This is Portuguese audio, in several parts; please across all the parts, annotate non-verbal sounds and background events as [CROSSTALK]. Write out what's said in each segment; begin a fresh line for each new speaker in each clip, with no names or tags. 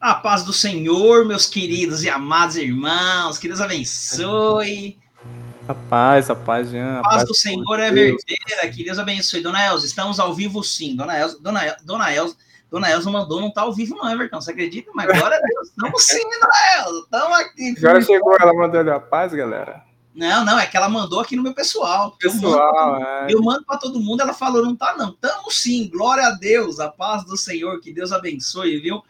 A paz do Senhor, meus queridos e amados irmãos, que Deus abençoe.
A paz, a paz, Jean.
A paz, paz do Senhor é verdadeira, que Deus abençoe. Dona Elza, estamos ao vivo sim. Dona Elza, Dona, El, Dona Elza, Dona Elza mandou, não tá ao vivo não, Everton, você acredita? Mas agora estamos sim, Dona Elza, estamos aqui.
Agora chegou, ela mandou a paz, galera.
Não, não, é que ela mandou aqui no meu pessoal.
Pessoal,
eu mando, é. para todo mundo, ela falou, não tá não. Tamo sim, glória a Deus, a paz do Senhor, que Deus abençoe, viu?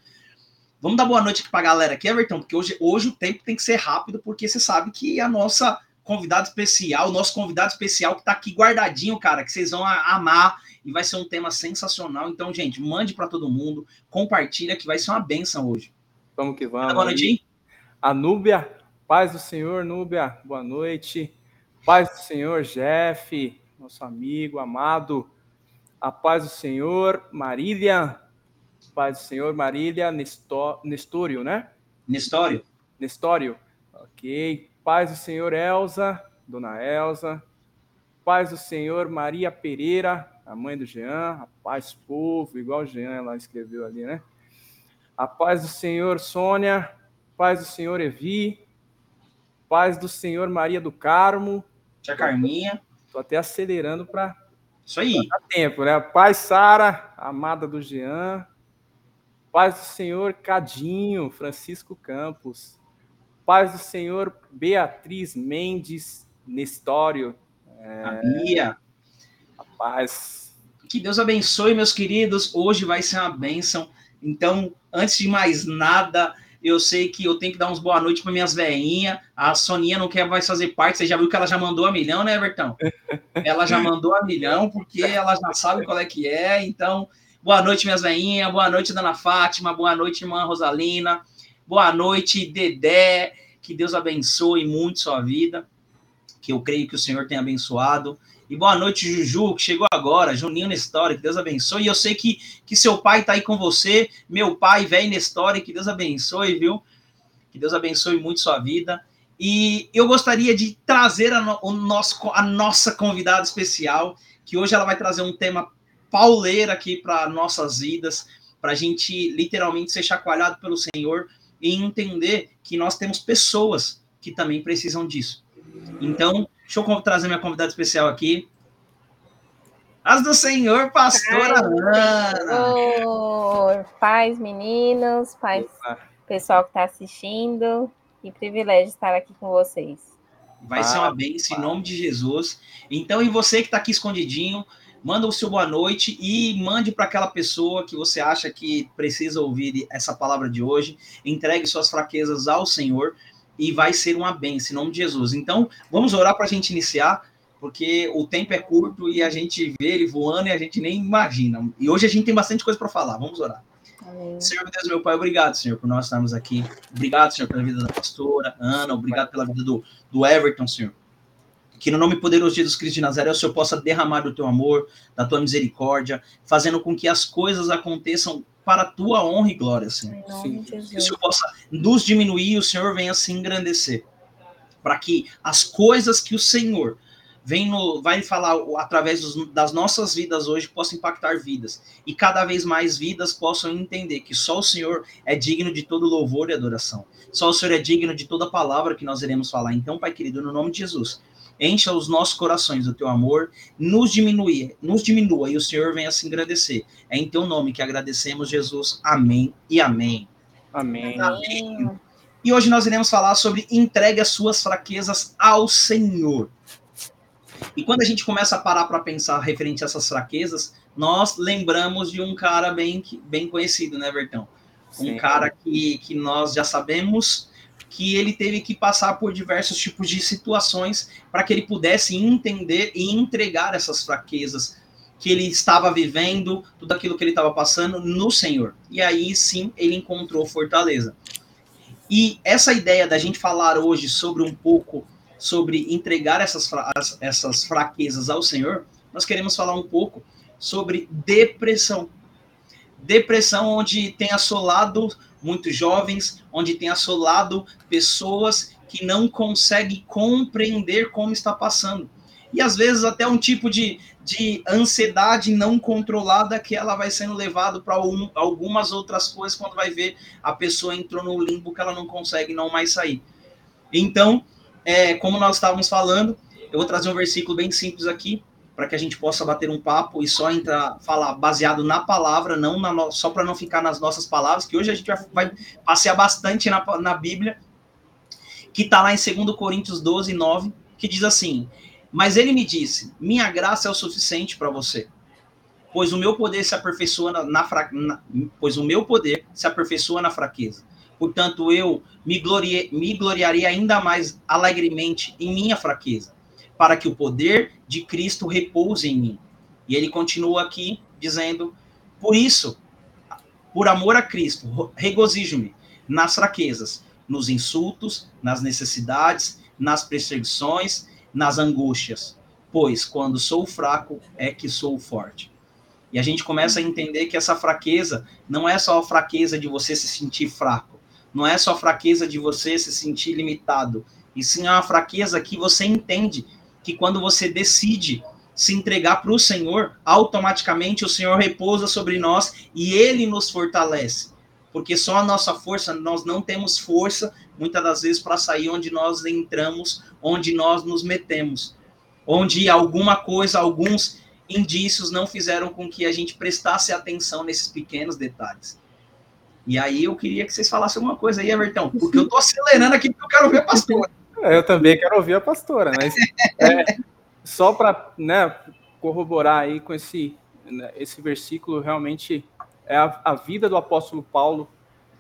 Vamos dar boa noite aqui pra galera aqui, Everton, porque hoje, hoje o tempo tem que ser rápido, porque você sabe que a nossa convidada especial, o nosso convidado especial que tá aqui guardadinho, cara, que vocês vão amar e vai ser um tema sensacional. Então, gente, mande para todo mundo, compartilha que vai ser uma benção hoje.
Vamos que vamos.
Boa noite.
A Núbia, paz do Senhor, Núbia, boa noite. Paz do Senhor, Jeff, nosso amigo amado. A paz do Senhor, Marília, Paz do Senhor, Marília Nestório, né?
Nestório.
Nestório. Ok. Paz do Senhor, Elza, Dona Elza. Paz do Senhor, Maria Pereira, a mãe do Jean. A paz, povo, igual o Jean ela escreveu ali, né? A paz do Senhor, Sônia. Paz do Senhor, Evi. Paz do Senhor, Maria do Carmo.
Tia Carminha.
Estou até acelerando para.
Isso aí.
Dá tempo, né? Paz, Sara, amada do Jean. Paz do Senhor Cadinho, Francisco Campos. Paz do Senhor Beatriz Mendes Nestório.
É... A Bia.
A paz.
Que Deus abençoe, meus queridos. Hoje vai ser uma bênção. Então, antes de mais nada, eu sei que eu tenho que dar uns boa noite para minhas veinhas. A Soninha não quer mais fazer parte. Você já viu que ela já mandou a milhão, né, Everton? [LAUGHS] ela já mandou a milhão, porque ela já sabe qual é que é. Então, Boa noite, minhas veinhas. Boa noite, Dona Fátima. Boa noite, irmã Rosalina. Boa noite, Dedé. Que Deus abençoe muito sua vida. Que eu creio que o Senhor tenha abençoado. E boa noite, Juju, que chegou agora. Juninho Nestório, que Deus abençoe. E eu sei que, que seu pai está aí com você. Meu pai, velho Nestório, que Deus abençoe, viu? Que Deus abençoe muito sua vida. E eu gostaria de trazer a, no, o nosso, a nossa convidada especial, que hoje ela vai trazer um tema pauleira aqui para nossas vidas, para a gente literalmente ser chacoalhado pelo Senhor e entender que nós temos pessoas que também precisam disso. Então, deixa eu trazer minha convidada especial aqui. As do Senhor, pastora
Ana. Paz, meninos, paz, pessoal que está assistindo. Que privilégio estar aqui com vocês.
Vai ah, ser uma bênção em nome de Jesus. Então, e você que está aqui escondidinho, manda o seu boa noite e mande para aquela pessoa que você acha que precisa ouvir essa palavra de hoje. Entregue suas fraquezas ao Senhor e vai ser uma bênção, em nome de Jesus. Então, vamos orar para a gente iniciar, porque o tempo é curto e a gente vê ele voando e a gente nem imagina. E hoje a gente tem bastante coisa para falar. Vamos orar. Amém. Senhor Deus, meu Pai, obrigado, Senhor, por nós estarmos aqui. Obrigado, Senhor, pela vida da pastora Ana. Obrigado pela vida do, do Everton, Senhor que no nome poderoso de Jesus Cristo de Nazaré o Senhor possa derramar do teu amor, da tua misericórdia, fazendo com que as coisas aconteçam para a tua honra e glória, Senhor. Sim. Que o Senhor possa nos diminuir e o Senhor venha se engrandecer. Para que as coisas que o Senhor vem no, vai falar através dos, das nossas vidas hoje possam impactar vidas. E cada vez mais vidas possam entender que só o Senhor é digno de todo louvor e adoração. Só o Senhor é digno de toda palavra que nós iremos falar. Então, Pai querido, no nome de Jesus, encha os nossos corações do teu amor, nos diminui, nos diminua e o Senhor venha se engrandecer. É em teu nome que agradecemos, Jesus. Amém e amém.
Amém.
amém. E hoje nós iremos falar sobre entregue as suas fraquezas ao Senhor. E quando a gente começa a parar para pensar referente a essas fraquezas, nós lembramos de um cara bem, bem conhecido, né, Vertão? Um Sim. cara que, que nós já sabemos que ele teve que passar por diversos tipos de situações para que ele pudesse entender e entregar essas fraquezas que ele estava vivendo, tudo aquilo que ele estava passando no Senhor. E aí sim ele encontrou fortaleza. E essa ideia da gente falar hoje sobre um pouco sobre entregar essas, fra essas fraquezas ao Senhor, nós queremos falar um pouco sobre depressão. Depressão onde tem assolado muitos jovens, onde tem assolado pessoas que não conseguem compreender como está passando. E às vezes até um tipo de, de ansiedade não controlada que ela vai sendo levada para um, algumas outras coisas quando vai ver a pessoa entrou no limbo que ela não consegue não mais sair. Então, é, como nós estávamos falando, eu vou trazer um versículo bem simples aqui para que a gente possa bater um papo e só entrar, falar baseado na palavra, não na, só para não ficar nas nossas palavras, que hoje a gente vai, vai passear bastante na, na Bíblia, que está lá em 2 Coríntios 12, 9, que diz assim: Mas ele me disse: Minha graça é o suficiente para você, pois o meu poder se aperfeiçoa na, na, na, pois o meu poder se aperfeiçoa na fraqueza. Portanto, eu me, glorie, me gloriarei ainda mais alegremente em minha fraqueza, para que o poder de Cristo repouse em mim. E ele continua aqui dizendo: Por isso, por amor a Cristo, regozijo-me nas fraquezas, nos insultos, nas necessidades, nas perseguições, nas angústias, pois quando sou fraco é que sou forte. E a gente começa a entender que essa fraqueza não é só a fraqueza de você se sentir fraco, não é só fraqueza de você se sentir limitado, e sim é uma fraqueza que você entende que quando você decide se entregar para o Senhor, automaticamente o Senhor repousa sobre nós e ele nos fortalece. Porque só a nossa força, nós não temos força, muitas das vezes, para sair onde nós entramos, onde nós nos metemos. Onde alguma coisa, alguns indícios não fizeram com que a gente prestasse atenção nesses pequenos detalhes. E aí eu queria que vocês falassem alguma coisa aí, Everton, porque eu tô acelerando aqui porque eu quero ver.
É, eu também quero ouvir a pastora, mas [LAUGHS] é, só para né, corroborar aí com esse, né, esse versículo, realmente é a, a, vida do apóstolo Paulo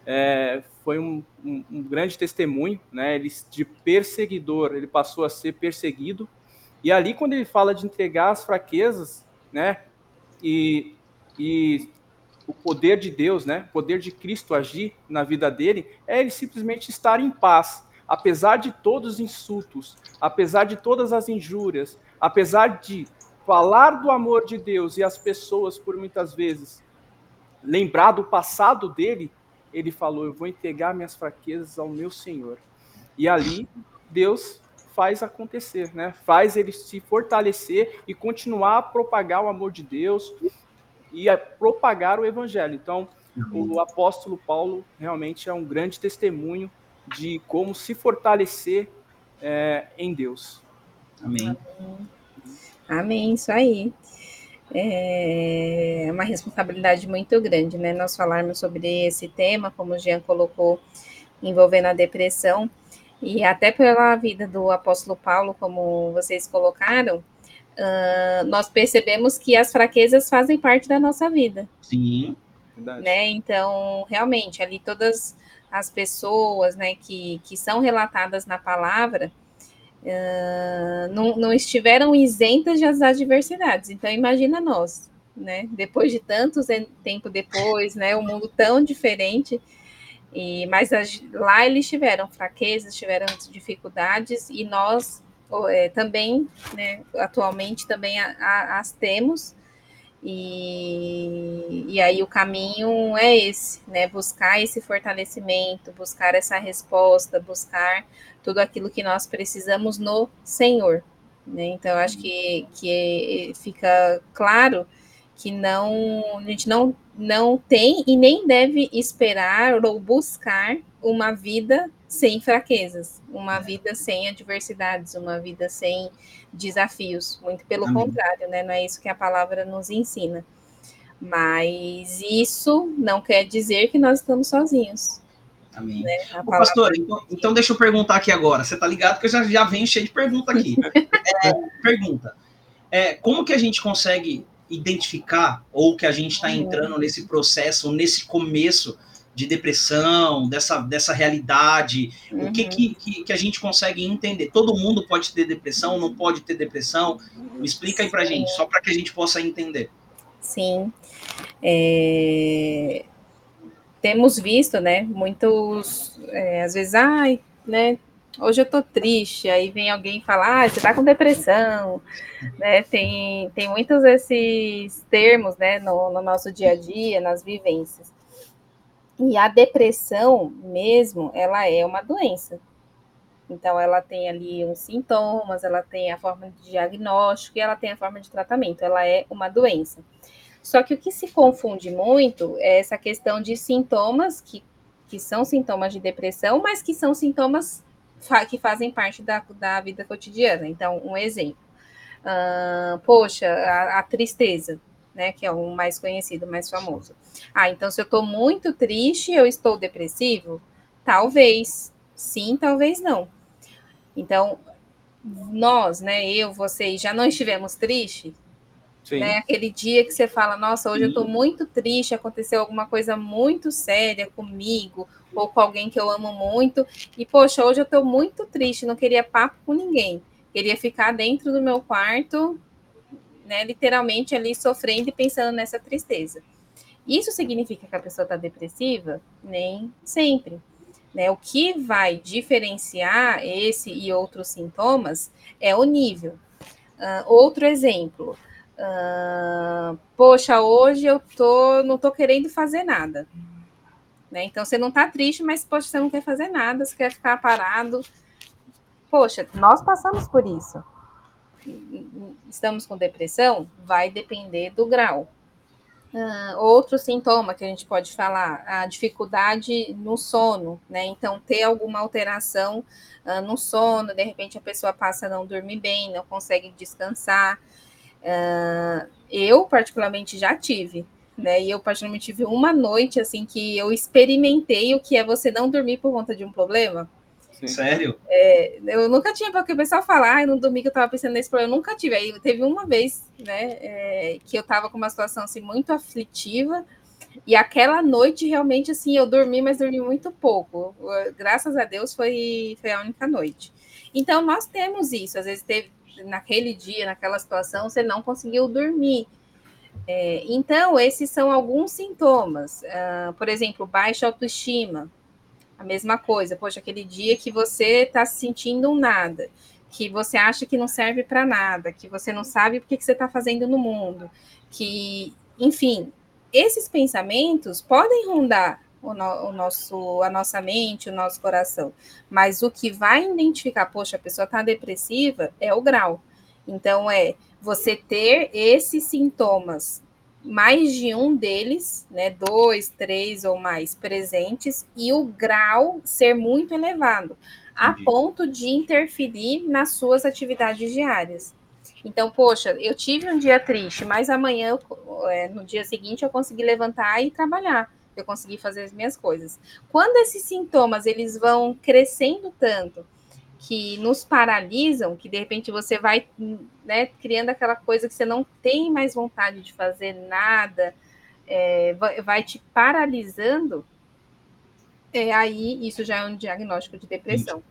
é, foi um, um, um, grande testemunho, né? Ele de perseguidor, ele passou a ser perseguido. E ali, quando ele fala de entregar as fraquezas, né? E, e o poder de Deus, né? O poder de Cristo agir na vida dele, é ele simplesmente estar em paz, apesar de todos os insultos, apesar de todas as injúrias, apesar de falar do amor de Deus e as pessoas por muitas vezes lembrar do passado dele, ele falou: "Eu vou entregar minhas fraquezas ao meu Senhor". E ali Deus faz acontecer, né? Faz ele se fortalecer e continuar a propagar o amor de Deus, e a propagar o evangelho. Então, o apóstolo Paulo realmente é um grande testemunho de como se fortalecer é, em Deus.
Amém.
Amém, isso aí. É uma responsabilidade muito grande, né? Nós falarmos sobre esse tema, como o Jean colocou, envolvendo a depressão, e até pela vida do apóstolo Paulo, como vocês colocaram, uh, nós percebemos que as fraquezas fazem parte da nossa vida.
Sim.
Né? Então, realmente, ali todas as pessoas né, que, que são relatadas na palavra uh, não, não estiveram isentas das adversidades. Então, imagina nós, né? Depois de tanto tempo depois, né? O mundo tão diferente. E, mas as, lá eles tiveram fraquezas, tiveram dificuldades, e nós é, também, né, atualmente também a, a, as temos, e, e aí o caminho é esse, né? Buscar esse fortalecimento, buscar essa resposta, buscar tudo aquilo que nós precisamos no Senhor. Né? Então, acho que, que fica claro que não a gente não, não tem e nem deve esperar ou buscar uma vida sem fraquezas, uma vida sem adversidades, uma vida sem desafios. Muito pelo Amém. contrário, né? Não é isso que a palavra nos ensina. Mas isso não quer dizer que nós estamos sozinhos.
Amém. Né? Ô, pastor, então, então, deixa eu perguntar aqui agora. Você tá ligado que eu já, já venho cheio de pergunta aqui. [LAUGHS] é, pergunta. É, como que a gente consegue identificar ou que a gente está entrando nesse processo, nesse começo de depressão, dessa, dessa realidade, uhum. o que, que, que, a gente consegue entender? Todo mundo pode ter depressão, não pode ter depressão? Me explica aí para gente, só para que a gente possa entender.
Sim. É... Temos visto, né, muitos, é, às vezes, ai, né, hoje eu tô triste, aí vem alguém falar, ah, você tá com depressão, né? Tem, tem muitos esses termos, né, no, no nosso dia a dia, nas vivências. E a depressão mesmo, ela é uma doença, Então, ela tem ali os sintomas, ela tem a forma de diagnóstico e ela tem a forma de tratamento. Ela é uma doença. Só que o que se confunde muito é essa questão de sintomas, que, que são sintomas de depressão, mas que são sintomas fa que fazem parte da, da vida cotidiana. Então, um exemplo. Uh, poxa, a, a, tristeza, né? Que é o mais conhecido, mais famoso. Ah, então se eu estou muito triste, eu estou depressivo? Talvez. Sim, talvez não. Então, nós, né, eu, vocês, já não estivemos tristes? Né? Aquele dia que você fala, nossa, hoje Sim. eu estou muito triste, aconteceu alguma coisa muito séria comigo, ou com alguém que eu amo muito, e poxa, hoje eu estou muito triste, não queria papo com ninguém, queria ficar dentro do meu quarto, né, literalmente ali sofrendo e pensando nessa tristeza. Isso significa que a pessoa está depressiva? Nem sempre. Né? O que vai diferenciar esse e outros sintomas é o nível. Uh, outro exemplo. Uh, poxa, hoje eu tô, não estou querendo fazer nada. Né? Então você não está triste, mas poxa, você não quer fazer nada, você quer ficar parado. Poxa, nós passamos por isso. Estamos com depressão? Vai depender do grau. Uh, outro sintoma que a gente pode falar, a dificuldade no sono, né? Então, ter alguma alteração uh, no sono, de repente a pessoa passa a não dormir bem, não consegue descansar. Uh, eu, particularmente, já tive, né? E eu, particularmente, tive uma noite, assim, que eu experimentei o que é você não dormir por conta de um problema.
Sério?
É, eu nunca tinha, porque o pessoal fala, ah, no domingo eu estava pensando nesse problema, eu nunca tive. Aí teve uma vez, né, é, que eu estava com uma situação assim muito aflitiva, e aquela noite realmente assim, eu dormi, mas dormi muito pouco. Graças a Deus foi, foi a única noite. Então nós temos isso, às vezes teve naquele dia, naquela situação, você não conseguiu dormir. É, então, esses são alguns sintomas. Uh, por exemplo, baixa autoestima, a mesma coisa, poxa, aquele dia que você está se sentindo um nada, que você acha que não serve para nada, que você não sabe o que, você está fazendo no mundo, que, enfim, esses pensamentos podem rondar o, no, o, nosso, a nossa mente, o nosso coração, mas o que vai identificar, poxa, a pessoa está depressiva, é o grau. Então, é você ter esses sintomas mais de um deles, né, dois, três ou mais presentes, e o grau ser muito elevado, a Entendi. ponto de interferir nas suas atividades diárias. Então, poxa, eu tive um dia triste, mas amanhã, é, no dia seguinte, eu consegui levantar e trabalhar, eu consegui fazer as minhas coisas. Quando esses sintomas eles vão crescendo tanto, que nos paralisam, que de repente você vai né, criando aquela coisa que você não tem mais vontade de fazer nada, é, vai te paralisando, é, aí isso já é um diagnóstico de depressão.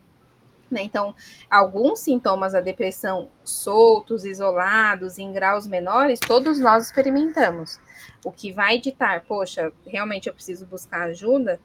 Né? Então, alguns sintomas da depressão soltos, isolados, em graus menores, todos nós experimentamos. O que vai ditar, poxa, realmente eu preciso buscar ajuda,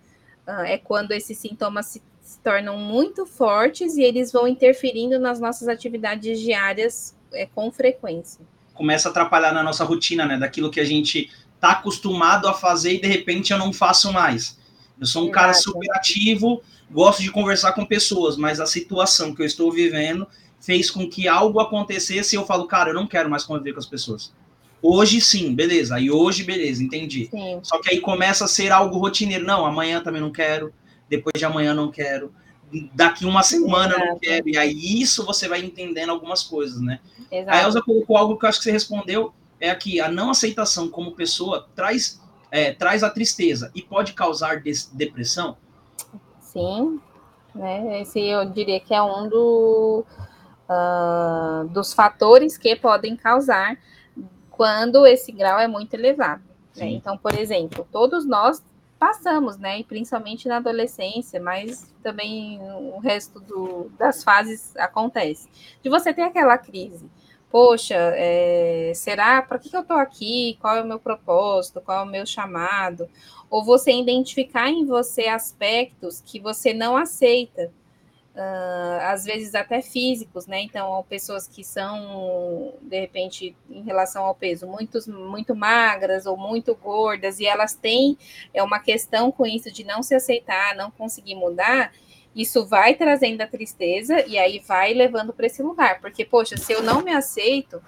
uh, é quando esses sintomas se se tornam muito fortes e eles vão interferindo nas nossas atividades diárias é, com frequência.
Começa a atrapalhar na nossa rotina, né? Daquilo que a gente está acostumado a fazer e de repente eu não faço mais. Eu sou um Exato. cara super ativo, gosto de conversar com pessoas, mas a situação que eu estou vivendo fez com que algo acontecesse e eu falo, cara, eu não quero mais conviver com as pessoas. Hoje sim, beleza. Aí hoje, beleza, entendi. Sim. Só que aí começa a ser algo rotineiro. Não, amanhã também não quero depois de amanhã não quero, daqui uma semana Exato. não quero, e aí isso você vai entendendo algumas coisas, né? Exato. A Elza colocou algo que eu acho que você respondeu, é aqui, a não aceitação como pessoa traz, é, traz a tristeza e pode causar depressão?
Sim, né? Esse eu diria que é um do, uh, dos fatores que podem causar quando esse grau é muito elevado. Né? Então, por exemplo, todos nós passamos, né? E principalmente na adolescência, mas também o resto do, das fases acontece. De você ter aquela crise. Poxa, é, será para que, que eu estou aqui? Qual é o meu propósito? Qual é o meu chamado? Ou você identificar em você aspectos que você não aceita uh, às vezes até físicos, né? Então, pessoas que são, de repente, em relação ao peso, muito, muito magras ou muito gordas, e elas têm é uma questão com isso de não se aceitar, não conseguir mudar. isso vai trazendo a tristeza e aí vai levando para esse lugar. Porque, poxa, se eu não me aceito,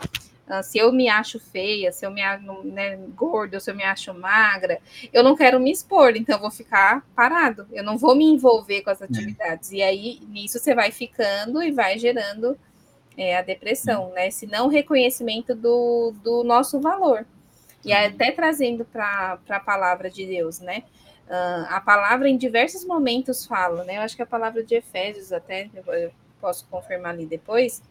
se eu me acho feia, se eu me acho né, gorda, se eu me acho magra, eu não quero me expor, então eu vou ficar parado, eu não vou me envolver com as é. atividades. E aí, nisso, você vai ficando e vai gerando é, a depressão, né? Esse não reconhecimento do, do nosso valor. E até trazendo para a palavra de Deus, né? Uh, a palavra em diversos momentos fala, né? Eu acho que a palavra de Efésios, até eu posso confirmar ali depois,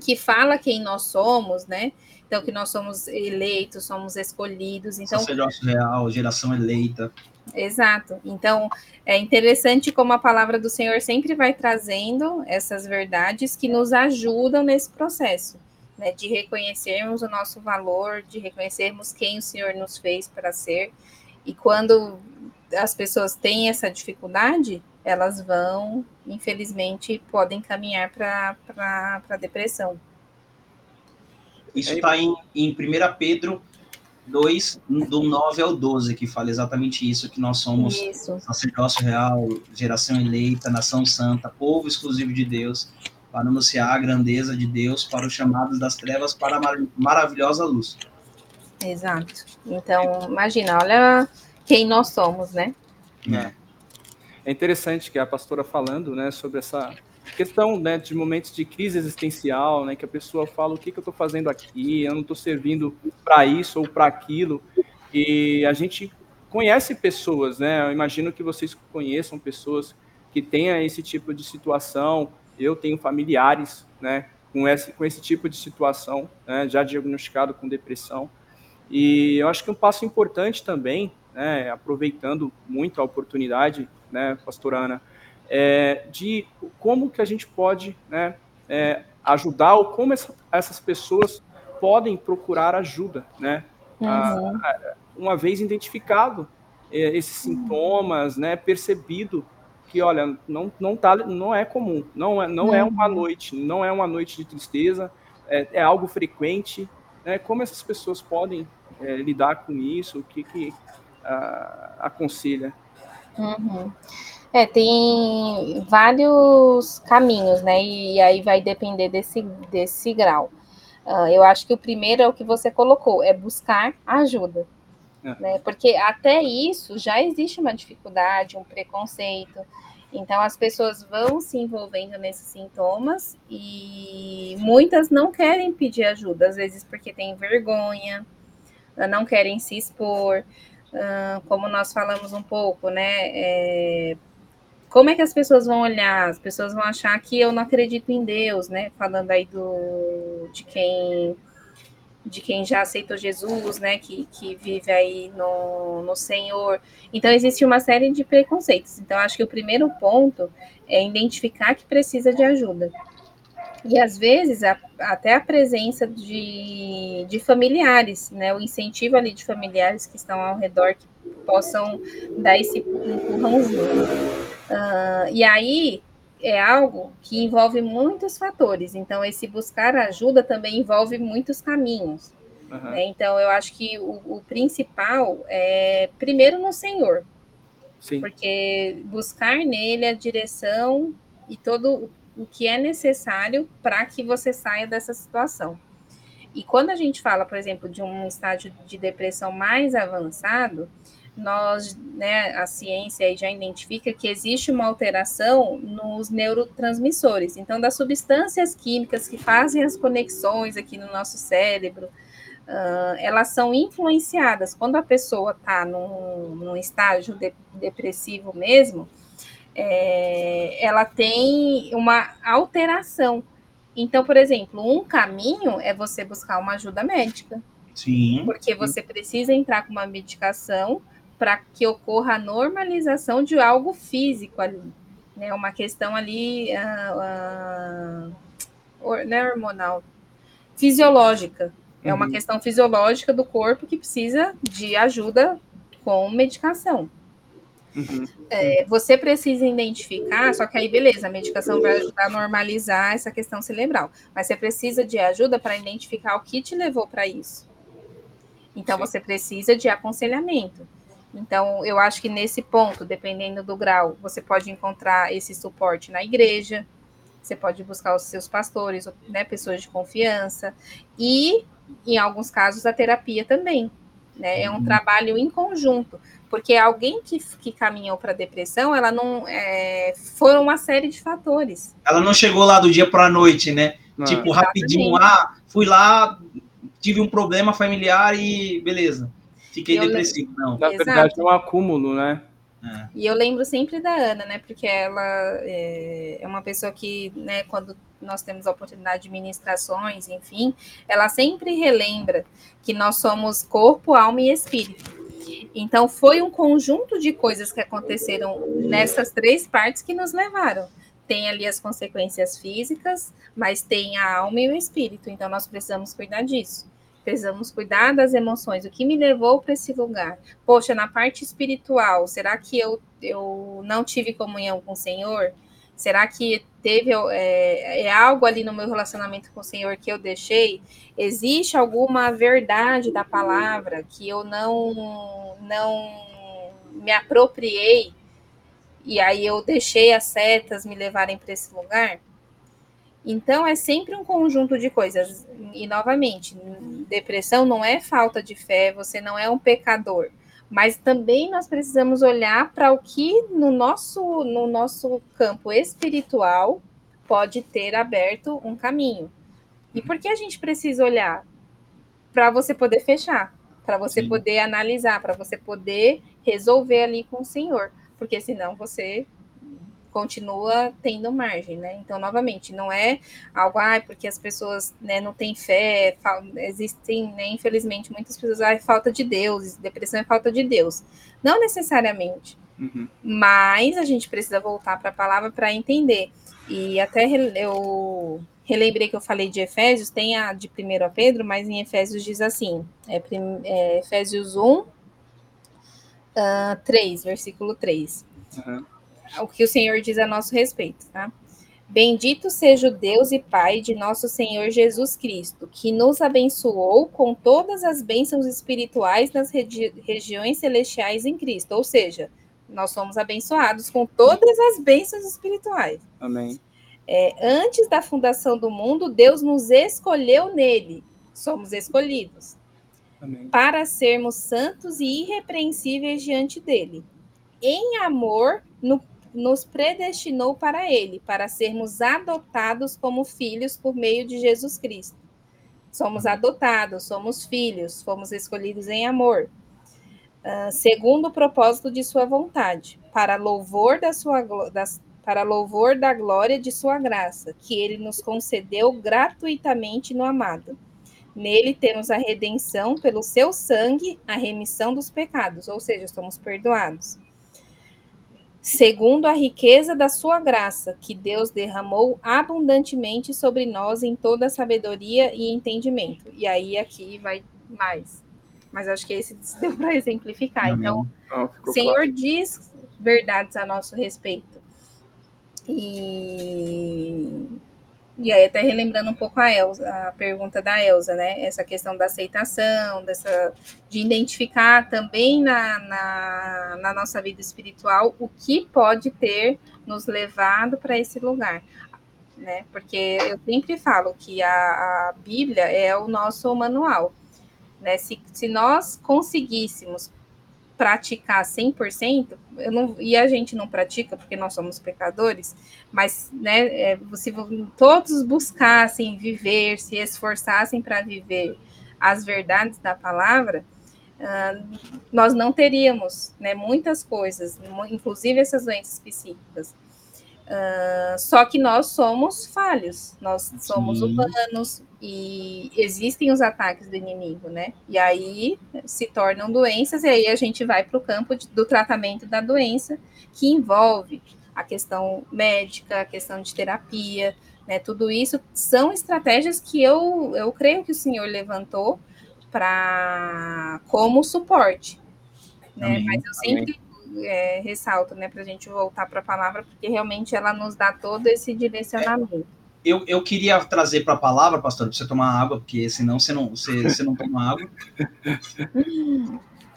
que fala quem nós somos, né? Então, que nós somos eleitos, somos escolhidos. Então,
Sacerdócio real, geração eleita.
Exato. Então, é interessante como a palavra do Senhor sempre vai trazendo essas verdades que nos ajudam nesse processo, né? De reconhecermos o nosso valor, de reconhecermos quem o Senhor nos fez para ser. E quando as pessoas têm essa dificuldade, elas vão, infelizmente, podem caminhar para a depressão.
Isso está em, em 1 Pedro 2, do 9 ao 12, que fala exatamente isso, que nós somos isso. sacerdócio real, geração eleita, nação santa, povo exclusivo de Deus, para anunciar a grandeza de Deus para os chamados das trevas para a mar maravilhosa luz.
Exato. Então, imagina, olha quem nós somos, né?
É é interessante que a pastora falando, né, sobre essa questão, né, de momentos de crise existencial, né, que a pessoa fala o que, que eu estou fazendo aqui, eu não estou servindo para isso ou para aquilo, e a gente conhece pessoas, né, eu imagino que vocês conheçam pessoas que tenham esse tipo de situação, eu tenho familiares, né, com esse, com esse tipo de situação, né, já diagnosticado com depressão, e eu acho que um passo importante também, né, aproveitando muito a oportunidade, né, pastora Ana, é, de como que a gente pode né, é, ajudar ou como essa, essas pessoas podem procurar ajuda, né? Uhum. A, a, uma vez identificado é, esses sintomas, né, percebido que, olha, não, não, tá, não é comum, não é, não é uma uhum. noite, não é uma noite de tristeza, é, é algo frequente, né? Como essas pessoas podem é, lidar com isso, o que, que a, aconselha?
Uhum. É, tem vários caminhos, né? E aí vai depender desse, desse grau. Uh, eu acho que o primeiro é o que você colocou, é buscar ajuda. É. Né? Porque até isso já existe uma dificuldade, um preconceito. Então as pessoas vão se envolvendo nesses sintomas e muitas não querem pedir ajuda, às vezes porque têm vergonha, não querem se expor como nós falamos um pouco, né? É, como é que as pessoas vão olhar? As pessoas vão achar que eu não acredito em Deus, né? Falando aí do, de quem de quem já aceitou Jesus, né? Que, que vive aí no, no Senhor. Então, existe uma série de preconceitos. Então, acho que o primeiro ponto é identificar que precisa de ajuda. E às vezes a, até a presença de, de familiares, né? O incentivo ali de familiares que estão ao redor que possam dar esse empurrãozinho. Uh, e aí é algo que envolve muitos fatores. Então, esse buscar ajuda também envolve muitos caminhos. Uhum. Né? Então, eu acho que o, o, principal é primeiro no Senhor. Sim. Porque buscar nele a direção e todo o que é necessário para que você saia dessa situação. E quando a gente fala, por exemplo, de um estágio de depressão mais avançado, nós, né, a ciência já identifica que existe uma alteração nos neurotransmissores. Então, das substâncias químicas que fazem as conexões aqui no nosso cérebro, uh, elas são influenciadas. Quando a pessoa está num, num, estágio de, depressivo mesmo, é, ela tem uma alteração. Então, por exemplo, um caminho é você buscar uma ajuda médica.
Sim.
Porque você precisa entrar com uma medicação para que ocorra a normalização de algo físico ali. Né? Uma questão ali uh, uh, né, hormonal, fisiológica. É uma uhum. questão fisiológica do corpo que precisa de ajuda com medicação. Uhum. É, você precisa identificar, só que aí, beleza, a medicação vai ajudar a normalizar essa questão cerebral, mas você precisa de ajuda para identificar o que te levou para isso. Então, Sim. você precisa de aconselhamento. Então, eu acho que nesse ponto, dependendo do grau, você pode encontrar esse suporte na igreja, você pode buscar os seus pastores, né, pessoas de confiança, e, em alguns casos, a terapia também. Né? É um uhum. trabalho em conjunto, porque alguém que, que caminhou para depressão, ela não. É, foram uma série de fatores.
Ela não chegou lá do dia para a noite, né? Não. Tipo, rapidinho, ah, fui lá, tive um problema familiar e beleza, fiquei eu depressivo. Não.
Na verdade, é um acúmulo, né?
É. E eu lembro sempre da Ana, né? Porque ela é, é, uma pessoa que, né, quando nós temos a oportunidade de ministrações, enfim, ela sempre relembra que nós somos corpo, alma e espírito. Então, foi um conjunto de coisas que aconteceram nessas três partes que nos levaram. Tem ali as consequências físicas, mas tem a alma e o espírito. Então, nós precisamos cuidar disso precisamos cuidar das emoções. O que me levou para esse lugar? Poxa, na parte espiritual, será que eu, eu não tive comunhão com o Senhor? Será que teve é, é, algo ali no meu relacionamento com o Senhor que eu deixei? Existe alguma verdade da palavra que eu não não me apropriei e aí eu deixei as setas me levarem para esse lugar? Então, é sempre um conjunto de coisas. E, novamente, depressão não é falta de fé, você não é um pecador. Mas também nós precisamos olhar para o que no nosso, no nosso campo espiritual pode ter aberto um caminho. E por que a gente precisa olhar? Para você poder fechar, para você Sim. poder analisar, para você poder resolver ali com o Senhor. Porque senão você continua tendo margem, né? Então, novamente, não é algo, ah, porque as pessoas né, não têm fé, existem, né, infelizmente, muitas pessoas, ah, é falta de Deus, depressão é falta de Deus. Não necessariamente, uhum. mas a gente precisa voltar para a palavra para entender. E até eu relembrei que eu falei de Efésios, tem a de 1 a Pedro, mas em Efésios diz assim, é, é Efésios 1, uh, 3, versículo 3. Uhum o que o Senhor diz a nosso respeito, tá? Bendito seja o Deus e Pai de nosso Senhor Jesus Cristo, que nos abençoou com todas as bênçãos espirituais nas regi regiões celestiais em Cristo. Ou seja, nós somos abençoados com todas as bênçãos espirituais.
Amém.
É, antes da fundação do mundo, Deus nos escolheu nele. Somos escolhidos. Amém. Para sermos santos e irrepreensíveis diante dele. Em amor, no nos predestinou para Ele, para sermos adotados como filhos por meio de Jesus Cristo. Somos adotados, somos filhos, fomos escolhidos em amor, uh, segundo o propósito de Sua vontade, para louvor da Sua das, para louvor da glória de Sua graça, que Ele nos concedeu gratuitamente no amado. Nele temos a redenção pelo Seu sangue, a remissão dos pecados, ou seja, somos perdoados segundo a riqueza da sua graça, que Deus derramou abundantemente sobre nós em toda sabedoria e entendimento. E aí aqui vai mais. Mas acho que esse [LAUGHS] deu para exemplificar. Então, o Senhor claro. diz verdades a nosso respeito. E e aí, até relembrando um pouco a, Elza, a pergunta da Elza, né? Essa questão da aceitação, dessa, de identificar também na, na, na nossa vida espiritual o que pode ter nos levado para esse lugar. Né? Porque eu sempre falo que a, a Bíblia é o nosso manual. Né? Se, se nós conseguíssemos praticar 100%, eu não, e a gente não pratica porque nós somos pecadores, mas né, é, se todos buscassem viver, se esforçassem para viver as verdades da palavra, uh, nós não teríamos né, muitas coisas, inclusive essas doenças psíquicas. Uh, só que nós somos falhos, nós somos Sim. humanos e existem os ataques do inimigo, né? E aí se tornam doenças, e aí a gente vai para o campo de, do tratamento da doença, que envolve a questão médica, a questão de terapia, né? Tudo isso são estratégias que eu, eu creio que o senhor levantou para como suporte. Né? Amém. Mas eu sempre é, ressalto, né, para a gente voltar para a palavra, porque realmente ela nos dá todo esse direcionamento.
Eu, eu queria trazer para a palavra, pastor, para você tomar água, porque senão você não, você, você não toma água.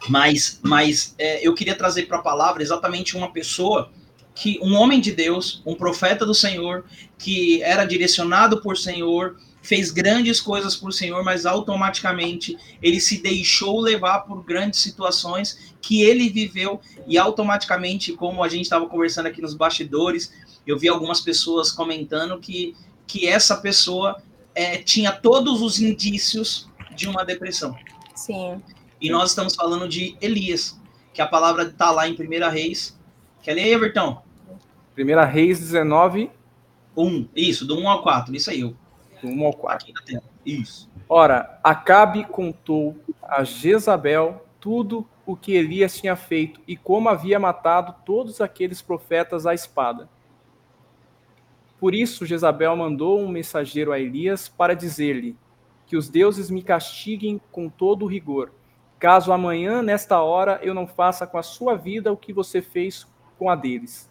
Mas, mas é, eu queria trazer para a palavra exatamente uma pessoa que um homem de Deus, um profeta do Senhor, que era direcionado por Senhor, fez grandes coisas por Senhor, mas automaticamente ele se deixou levar por grandes situações que ele viveu e automaticamente, como a gente estava conversando aqui nos bastidores, eu vi algumas pessoas comentando que, que essa pessoa é, tinha todos os indícios de uma depressão.
Sim.
E nós estamos falando de Elias, que a palavra está lá em 1 Reis. Quer ler, Everton?
1 Reis 19.
1, isso, do 1 ao 4, isso aí. Do
1 ao 4. Aqui
na tela. Isso.
Ora, Acabe contou a Jezabel tudo o que Elias tinha feito e como havia matado todos aqueles profetas à espada. Por isso, Jezabel mandou um mensageiro a Elias para dizer-lhe: Que os deuses me castiguem com todo o rigor, caso amanhã, nesta hora, eu não faça com a sua vida o que você fez com a deles.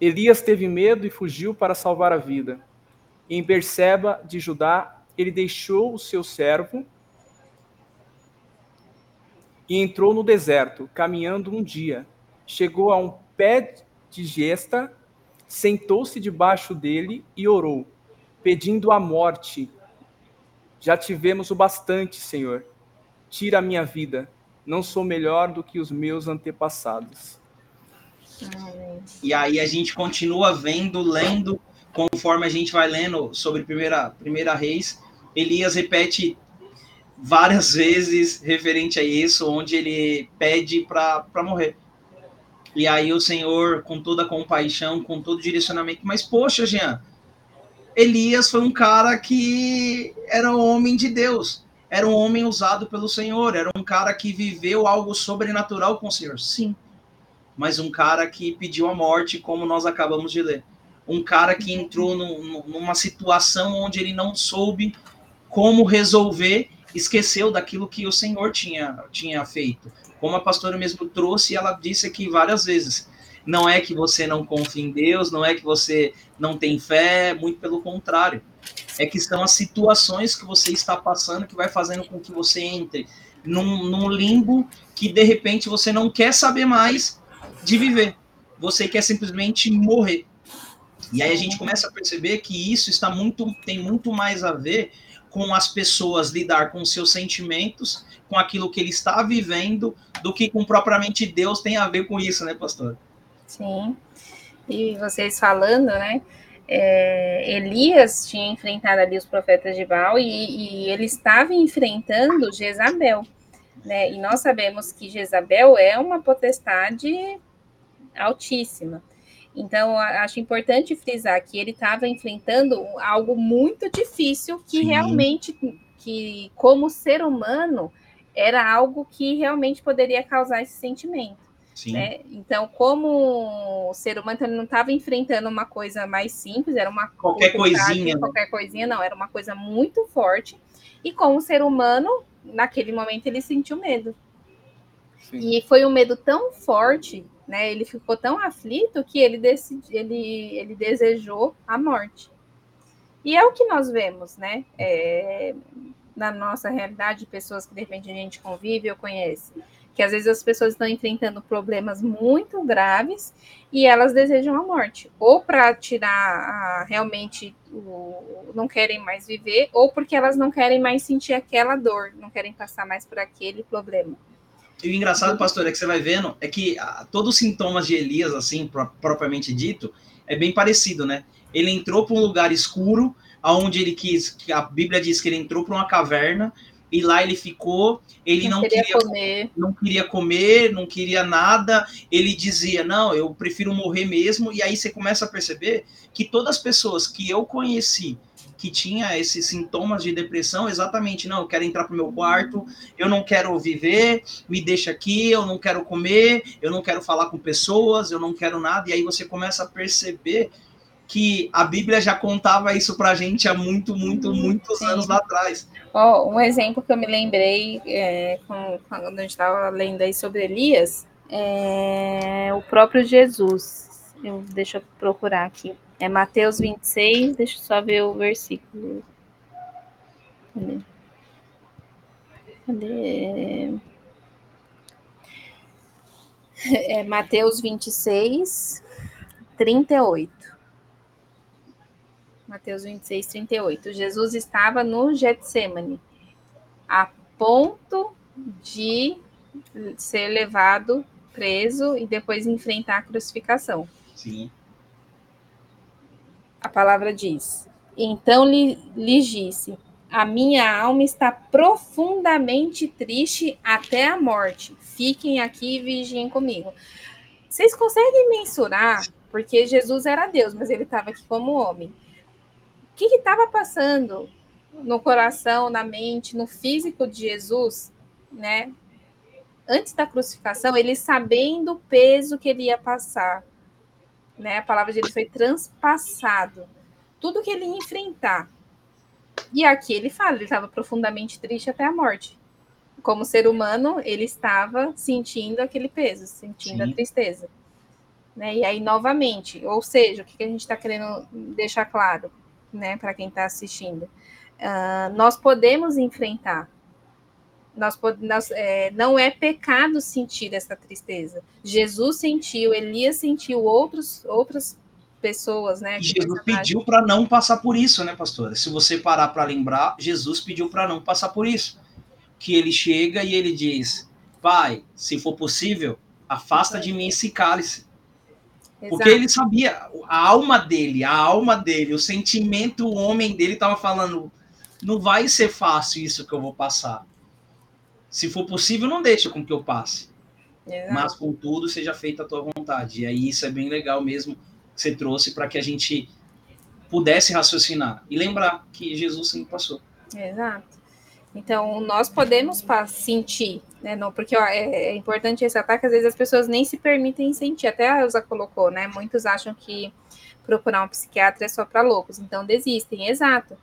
Elias teve medo e fugiu para salvar a vida. Em Berseba de Judá, ele deixou o seu servo e entrou no deserto, caminhando um dia. Chegou a um pé de gesta sentou-se debaixo dele e orou, pedindo a morte. Já tivemos o bastante, Senhor. Tira a minha vida. Não sou melhor do que os meus antepassados.
E aí a gente continua vendo, lendo, conforme a gente vai lendo sobre primeira, primeira Reis, Elias repete várias [LAUGHS] vezes referente a isso, onde ele pede para morrer. E aí o Senhor, com toda a compaixão, com todo o direcionamento, mas poxa, Jean, Elias foi um cara que era um homem de Deus, era um homem usado pelo Senhor, era um cara que viveu algo sobrenatural com o Senhor, sim, mas um cara que pediu a morte, como nós acabamos de ler. Um cara que entrou no, numa situação onde ele não soube como resolver, esqueceu daquilo que o Senhor tinha, tinha feito como a pastora mesmo trouxe, ela disse aqui várias vezes. Não é que você não confia em Deus, não é que você não tem fé, muito pelo contrário. É que são as situações que você está passando que vai fazendo com que você entre num, num limbo que de repente você não quer saber mais de viver. Você quer simplesmente morrer. E aí a gente começa a perceber que isso está muito tem muito mais a ver com as pessoas lidar com seus sentimentos, com aquilo que ele está vivendo, do que com propriamente Deus tem a ver com isso, né, pastor?
Sim. E vocês falando, né? É, Elias tinha enfrentado ali os profetas de Baal e, e ele estava enfrentando Jezabel. Né? E nós sabemos que Jezabel é uma potestade altíssima. Então, acho importante frisar que ele estava enfrentando algo muito difícil que Sim. realmente, que como ser humano, era algo que realmente poderia causar esse sentimento. Né? Então, como ser humano, ele não estava enfrentando uma coisa mais simples, era uma
qualquer coisinha,
né? qualquer coisinha, não, era uma coisa muito forte. E como ser humano, naquele momento ele sentiu medo. Sim. E foi um medo tão forte né? Ele ficou tão aflito que ele, decidi, ele, ele desejou a morte. E é o que nós vemos, né? É, na nossa realidade, pessoas que de repente a gente convive ou conhece, que às vezes as pessoas estão enfrentando problemas muito graves e elas desejam a morte, ou para tirar a, realmente o, não querem mais viver, ou porque elas não querem mais sentir aquela dor, não querem passar mais por aquele problema.
E o engraçado, pastor, é que você vai vendo, é que ah, todos os sintomas de Elias, assim, pro, propriamente dito, é bem parecido, né? Ele entrou para um lugar escuro, aonde ele quis, que a Bíblia diz que ele entrou para uma caverna, e lá ele ficou, ele não, não queria, queria, comer. não queria comer, não queria nada, ele dizia, não, eu prefiro morrer mesmo, e aí você começa a perceber que todas as pessoas que eu conheci, que tinha esses sintomas de depressão, exatamente, não, eu quero entrar para o meu quarto, eu não quero viver, me deixa aqui, eu não quero comer, eu não quero falar com pessoas, eu não quero nada, e aí você começa a perceber que a Bíblia já contava isso para a gente há muito, muito, muitos Sim. anos lá atrás.
Oh, um exemplo que eu me lembrei é, quando a gente estava lendo aí sobre Elias, é o próprio Jesus. Eu, deixa eu procurar aqui. É Mateus 26, deixa eu só ver o versículo. Cadê? É Mateus 26, 38. Mateus 26, 38. Jesus estava no Getsemane, a ponto de ser levado preso e depois enfrentar a crucificação.
Sim.
A palavra diz: Então lhe, lhe disse: A minha alma está profundamente triste até a morte. Fiquem aqui e vigiem comigo. Vocês conseguem mensurar? Porque Jesus era Deus, mas ele estava aqui como homem. O que estava passando no coração, na mente, no físico de Jesus, né? Antes da crucificação, ele sabendo o peso que ele ia passar, né? A palavra dele foi transpassado. Tudo que ele ia enfrentar. E aqui ele fala, ele estava profundamente triste até a morte. Como ser humano, ele estava sentindo aquele peso, sentindo Sim. a tristeza. Né? E aí, novamente, ou seja, o que a gente está querendo deixar claro, né, para quem está assistindo? Uh, nós podemos enfrentar. Nós, nós é, não é pecado sentir essa tristeza. Jesus sentiu, Elias sentiu, outros, outras pessoas, né?
Jesus pediu para não passar por isso, né, pastora? Se você parar para lembrar, Jesus pediu para não passar por isso. Que ele chega e ele diz: Pai, se for possível, afasta de mim esse cálice. Porque ele sabia, a alma dele, a alma dele, o sentimento, o homem dele estava falando: não vai ser fácil isso que eu vou passar. Se for possível, não deixa com que eu passe. Exato. Mas, contudo, seja feita a tua vontade. E aí, isso é bem legal mesmo que você trouxe para que a gente pudesse raciocinar e lembrar que Jesus sempre passou.
Exato. Então, nós podemos sentir, né? Não, porque ó, é, é, importante ressaltar que às vezes as pessoas nem se permitem sentir. Até a Elza colocou, né? Muitos acham que procurar um psiquiatra é só para loucos, então desistem, exato.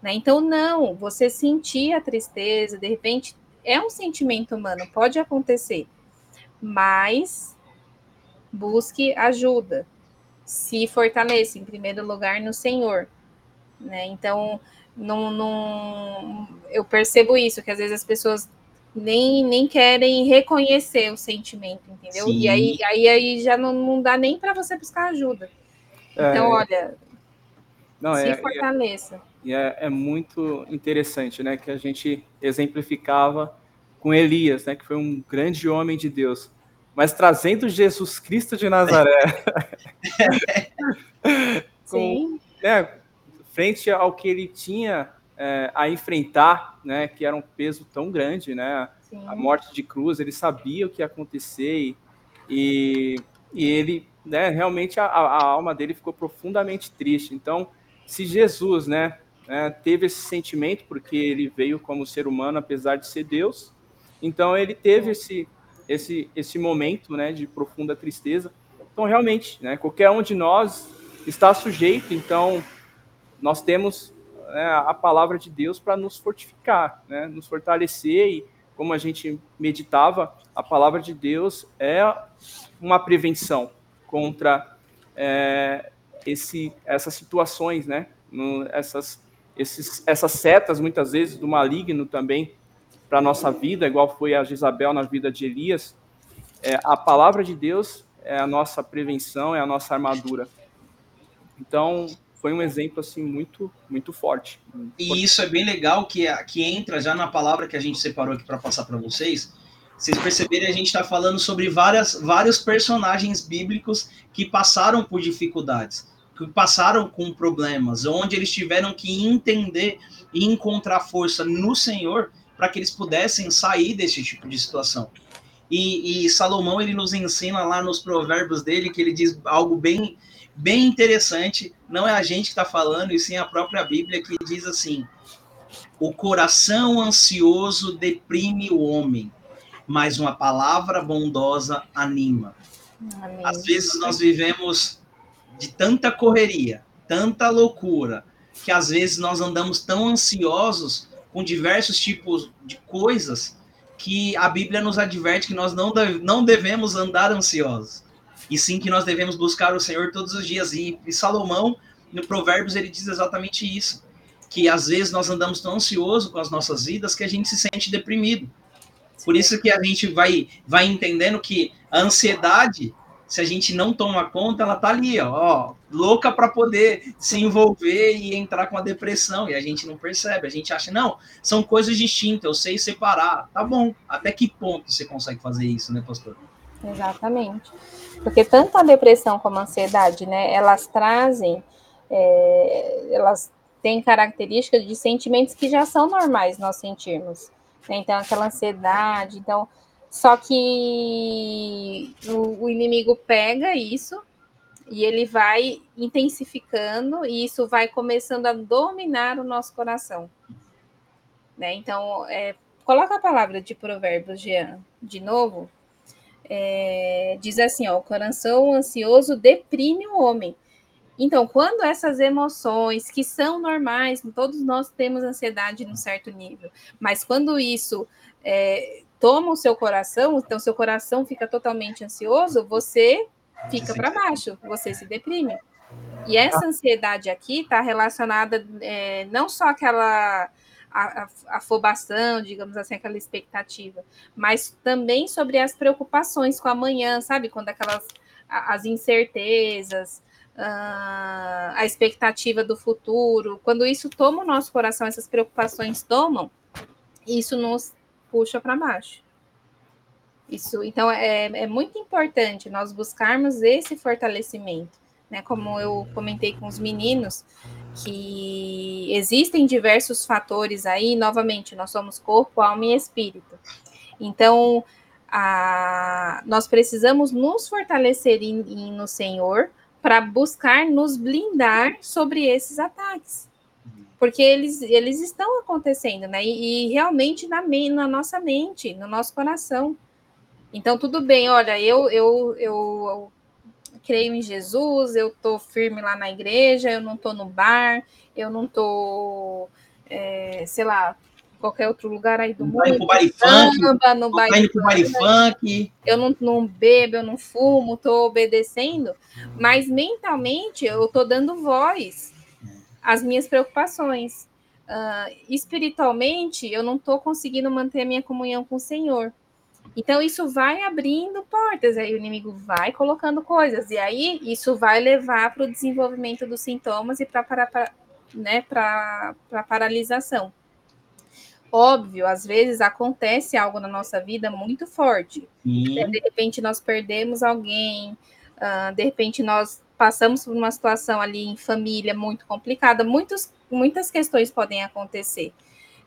Né? Então, não, você sentir a tristeza, de repente, é um sentimento humano, pode acontecer, mas busque ajuda, se fortaleça, em primeiro lugar, no Senhor. Né? Então, não, não, eu percebo isso, que às vezes as pessoas nem, nem querem reconhecer o sentimento, entendeu? Sim. E aí, aí, aí já não, não dá nem para você buscar ajuda. É, então, olha, não, se é, é fortaleça.
E é, é, muito interessante, né, que a gente exemplificava com Elias, né, que foi um grande homem de Deus, mas trazendo Jesus Cristo de Nazaré. [LAUGHS]
com, Sim.
Né, frente ao que ele tinha é, a enfrentar, né, que era um peso tão grande, né, Sim. a morte de cruz, ele sabia o que ia acontecer e, e ele, né, realmente a, a, alma dele ficou profundamente triste. Então, se Jesus, né, né, teve esse sentimento porque ele veio como ser humano, apesar de ser Deus, então ele teve esse esse esse momento, né, de profunda tristeza. Então, realmente, né, qualquer um de nós está sujeito, então nós temos né, a palavra de Deus para nos fortificar, né, nos fortalecer. E como a gente meditava, a palavra de Deus é uma prevenção contra é, esse, essas situações, né, no, essas, esses, essas setas muitas vezes do maligno também para a nossa vida, igual foi a Jezabel na vida de Elias. É, a palavra de Deus é a nossa prevenção, é a nossa armadura. Então, foi um exemplo assim muito muito forte.
E isso é bem legal que que entra já na palavra que a gente separou aqui para passar para vocês. Vocês perceberem, a gente está falando sobre várias, vários personagens bíblicos que passaram por dificuldades, que passaram com problemas, onde eles tiveram que entender e encontrar força no Senhor para que eles pudessem sair desse tipo de situação. E, e Salomão ele nos ensina lá nos provérbios dele que ele diz algo bem bem interessante. Não é a gente que está falando, e sim a própria Bíblia que diz assim: o coração ansioso deprime o homem, mas uma palavra bondosa anima. Amém. Às vezes nós vivemos de tanta correria, tanta loucura, que às vezes nós andamos tão ansiosos com diversos tipos de coisas que a Bíblia nos adverte que nós não, não devemos andar ansiosos e sim que nós devemos buscar o Senhor todos os dias. E, e Salomão, no Provérbios, ele diz exatamente isso. que às vezes nós andamos tão ansiosos com as nossas vidas que a gente se sente deprimido. Por isso que a gente vai, vai entendendo que a ansiedade, se a gente não toma conta, ela tá ali, ó, louca para poder se envolver e entrar com a depressão, e a gente não percebe, a gente acha, não, são coisas distintas, eu sei separar. Tá bom, até que ponto você consegue fazer isso, né, pastor?
Exatamente. Porque tanto a depressão como a ansiedade, né, elas trazem, é, elas têm características de sentimentos que já são normais nós sentirmos. Né? Então, aquela ansiedade, então, só que o, o inimigo pega isso e ele vai intensificando e isso vai começando a dominar o nosso coração. Né? Então, é, coloca a palavra de Provérbios, Jean, de novo. É, diz assim: ó, o coração ansioso deprime o homem. Então, quando essas emoções que são normais, todos nós temos ansiedade num certo nível, mas quando isso é, toma o seu coração, então seu coração fica totalmente ansioso, você fica para baixo, você se deprime. E essa ansiedade aqui está relacionada é, não só aquela afobação, digamos assim, aquela expectativa, mas também sobre as preocupações com amanhã, sabe? Quando aquelas as incertezas, uh, a expectativa do futuro, quando isso toma o nosso coração, essas preocupações tomam, isso nos puxa para baixo. Isso, então é, é muito importante nós buscarmos esse fortalecimento, né? Como eu comentei com os meninos, que existem diversos fatores aí, novamente, nós somos corpo, alma e espírito. Então, a, nós precisamos nos fortalecer no Senhor para buscar nos blindar sobre esses ataques. Porque eles, eles estão acontecendo, né? E, e realmente na, na nossa mente, no nosso coração. Então, tudo bem, olha, eu, eu, eu, eu creio em Jesus, eu estou firme lá na igreja, eu não estou no bar, eu não estou, é, sei lá, qualquer outro lugar aí do
mundo. Vai
pro
baile funk, no baile, pro baile funk.
Eu não, não bebo, eu não fumo, estou obedecendo, mas mentalmente eu estou dando voz às minhas preocupações. Uh, espiritualmente, eu não estou conseguindo manter a minha comunhão com o Senhor. Então, isso vai abrindo portas, aí o inimigo vai colocando coisas, e aí isso vai levar para o desenvolvimento dos sintomas e para para, né, para paralisação. Óbvio, às vezes acontece algo na nossa vida muito forte. Né? De repente nós perdemos alguém, uh, de repente nós passamos por uma situação ali em família muito complicada, muitos, muitas questões podem acontecer.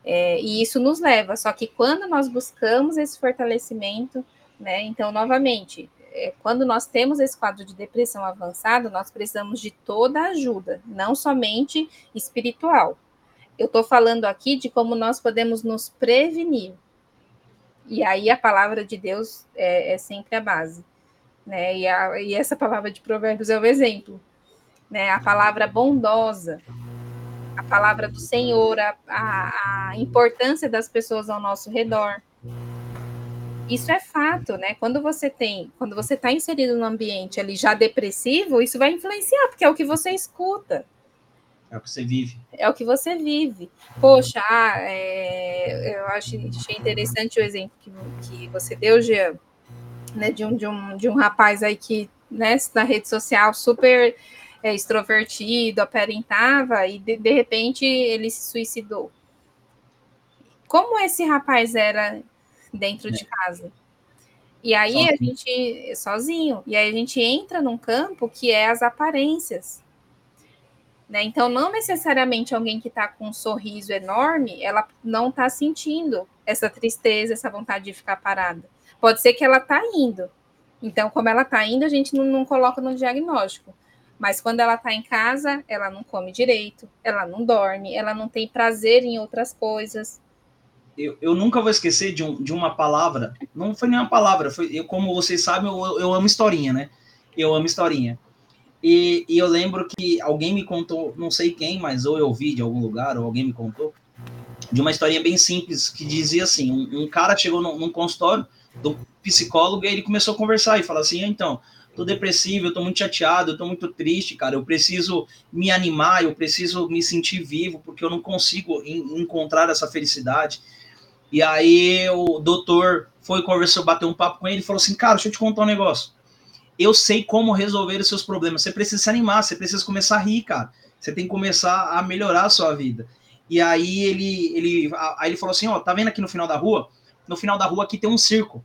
É, e isso nos leva, só que quando nós buscamos esse fortalecimento, né, então, novamente, é, quando nós temos esse quadro de depressão avançado, nós precisamos de toda a ajuda, não somente espiritual. Eu estou falando aqui de como nós podemos nos prevenir. E aí a palavra de Deus é, é sempre a base. Né? E, a, e essa palavra de Provérbios é o exemplo. Né? A palavra bondosa, a palavra do Senhor, a, a, a importância das pessoas ao nosso redor. Isso é fato, né? Quando você tem, quando você está inserido num ambiente ali já depressivo, isso vai influenciar, porque é o que você escuta.
É o que você vive.
É o que você vive. Poxa, ah, é, eu acho, achei interessante o exemplo que, que você deu, Jean, né, de, um, de, um, de um rapaz aí que, né, na rede social, super é, extrovertido, aparentava, e de, de repente ele se suicidou. Como esse rapaz era dentro é. de casa? E aí sozinho. a gente, sozinho, e aí a gente entra num campo que é as aparências. Né? Então, não necessariamente alguém que está com um sorriso enorme, ela não está sentindo essa tristeza, essa vontade de ficar parada. Pode ser que ela está indo. Então, como ela está indo, a gente não, não coloca no diagnóstico. Mas quando ela está em casa, ela não come direito, ela não dorme, ela não tem prazer em outras coisas.
Eu, eu nunca vou esquecer de, um, de uma palavra, não foi nenhuma palavra, foi, eu, como vocês sabem, eu, eu amo historinha, né? Eu amo historinha. E, e, eu lembro que alguém me contou, não sei quem, mas ou eu ouvi de algum lugar, ou alguém me contou, de uma historinha bem simples, que dizia assim: um, um cara chegou num, num consultório do psicólogo e ele começou a conversar e falar assim, ah, então, tô depressivo, eu tô muito chateado, eu tô muito triste, cara, eu preciso me animar, eu preciso me sentir vivo, porque eu não consigo encontrar essa felicidade. E aí o doutor foi, conversou, bateu um papo com ele e falou assim, cara, deixa eu te contar um negócio. Eu sei como resolver os seus problemas. Você precisa se animar, você precisa começar a rir, cara. Você tem que começar a melhorar a sua vida. E aí ele, ele, aí ele falou assim, ó, tá vendo aqui no final da rua? No final da rua aqui tem um circo.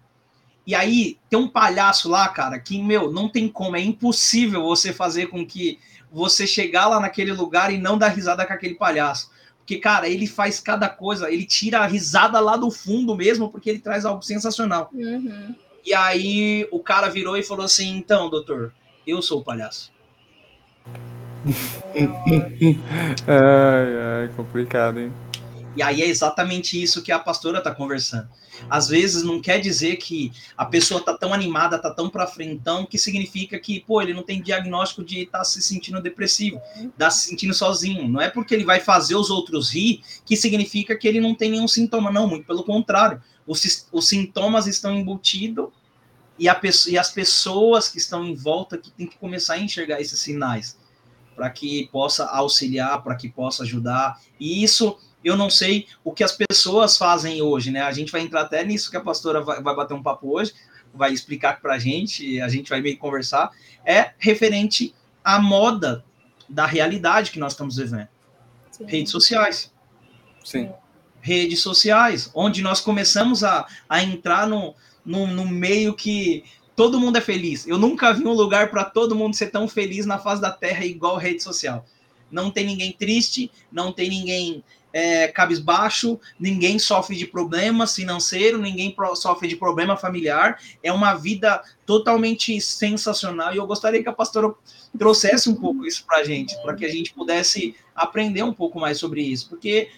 E aí tem um palhaço lá, cara, que, meu, não tem como, é impossível você fazer com que você chegar lá naquele lugar e não dar risada com aquele palhaço. Porque, cara, ele faz cada coisa, ele tira a risada lá do fundo mesmo, porque ele traz algo sensacional. Uhum. E aí o cara virou e falou assim: então, doutor, eu sou o palhaço. [LAUGHS]
ai, ai, complicado, hein?
E aí é exatamente isso que a pastora está conversando. Às vezes não quer dizer que a pessoa tá tão animada, tá tão para frentão, que significa que, pô, ele não tem diagnóstico de estar tá se sentindo depressivo, tá se sentindo sozinho. Não é porque ele vai fazer os outros rir que significa que ele não tem nenhum sintoma, não, muito pelo contrário. Os, os sintomas estão embutidos e, a, e as pessoas que estão em volta que tem que começar a enxergar esses sinais para que possa auxiliar, para que possa ajudar. E isso eu não sei o que as pessoas fazem hoje, né? A gente vai entrar até nisso que a pastora vai, vai bater um papo hoje, vai explicar para a gente, a gente vai meio conversar, é referente à moda da realidade que nós estamos vivendo. Sim. Redes sociais.
Sim.
Redes sociais, onde nós começamos a, a entrar no, no, no meio que todo mundo é feliz. Eu nunca vi um lugar para todo mundo ser tão feliz na face da Terra igual rede social. Não tem ninguém triste, não tem ninguém é, cabisbaixo, ninguém sofre de problema financeiro, ninguém sofre de problema familiar. É uma vida totalmente sensacional e eu gostaria que a pastora trouxesse um pouco isso para a gente, para que a gente pudesse aprender um pouco mais sobre isso, porque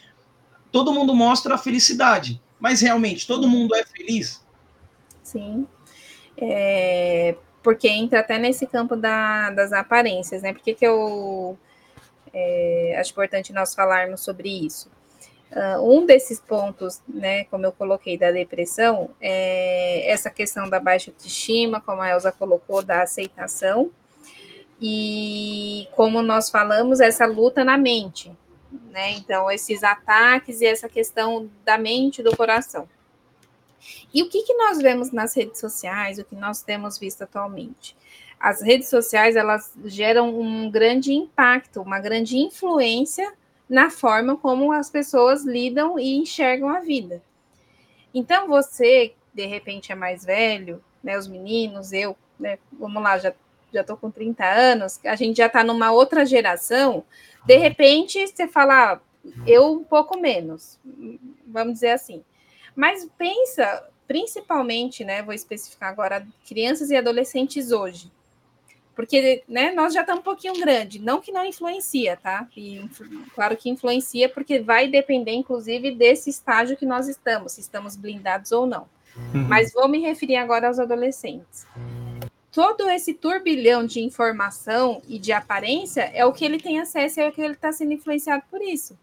todo mundo mostra a felicidade, mas realmente todo mundo é feliz?
Sim. É, porque entra até nesse campo da, das aparências, né? Por que, que eu é, acho importante nós falarmos sobre isso. Uh, um desses pontos, né, como eu coloquei, da depressão, é essa questão da baixa autoestima, como a Elsa colocou, da aceitação, e como nós falamos, essa luta na mente, né? Então, esses ataques e essa questão da mente e do coração. E o que, que nós vemos nas redes sociais, o que nós temos visto atualmente? As redes sociais elas geram um grande impacto, uma grande influência na forma como as pessoas lidam e enxergam a vida. Então você, de repente, é mais velho, né? Os meninos, eu, né? Vamos lá, já já tô com 30 anos, a gente já está numa outra geração. De repente, você fala, ah, eu um pouco menos, vamos dizer assim. Mas pensa, principalmente, né? Vou especificar agora crianças e adolescentes hoje porque né, nós já estamos um pouquinho grande, não que não influencia, tá? E, claro que influencia, porque vai depender, inclusive, desse estágio que nós estamos, se estamos blindados ou não. Uhum. Mas vou me referir agora aos adolescentes. Todo esse turbilhão de informação e de aparência é o que ele tem acesso, é o que ele está sendo influenciado por isso.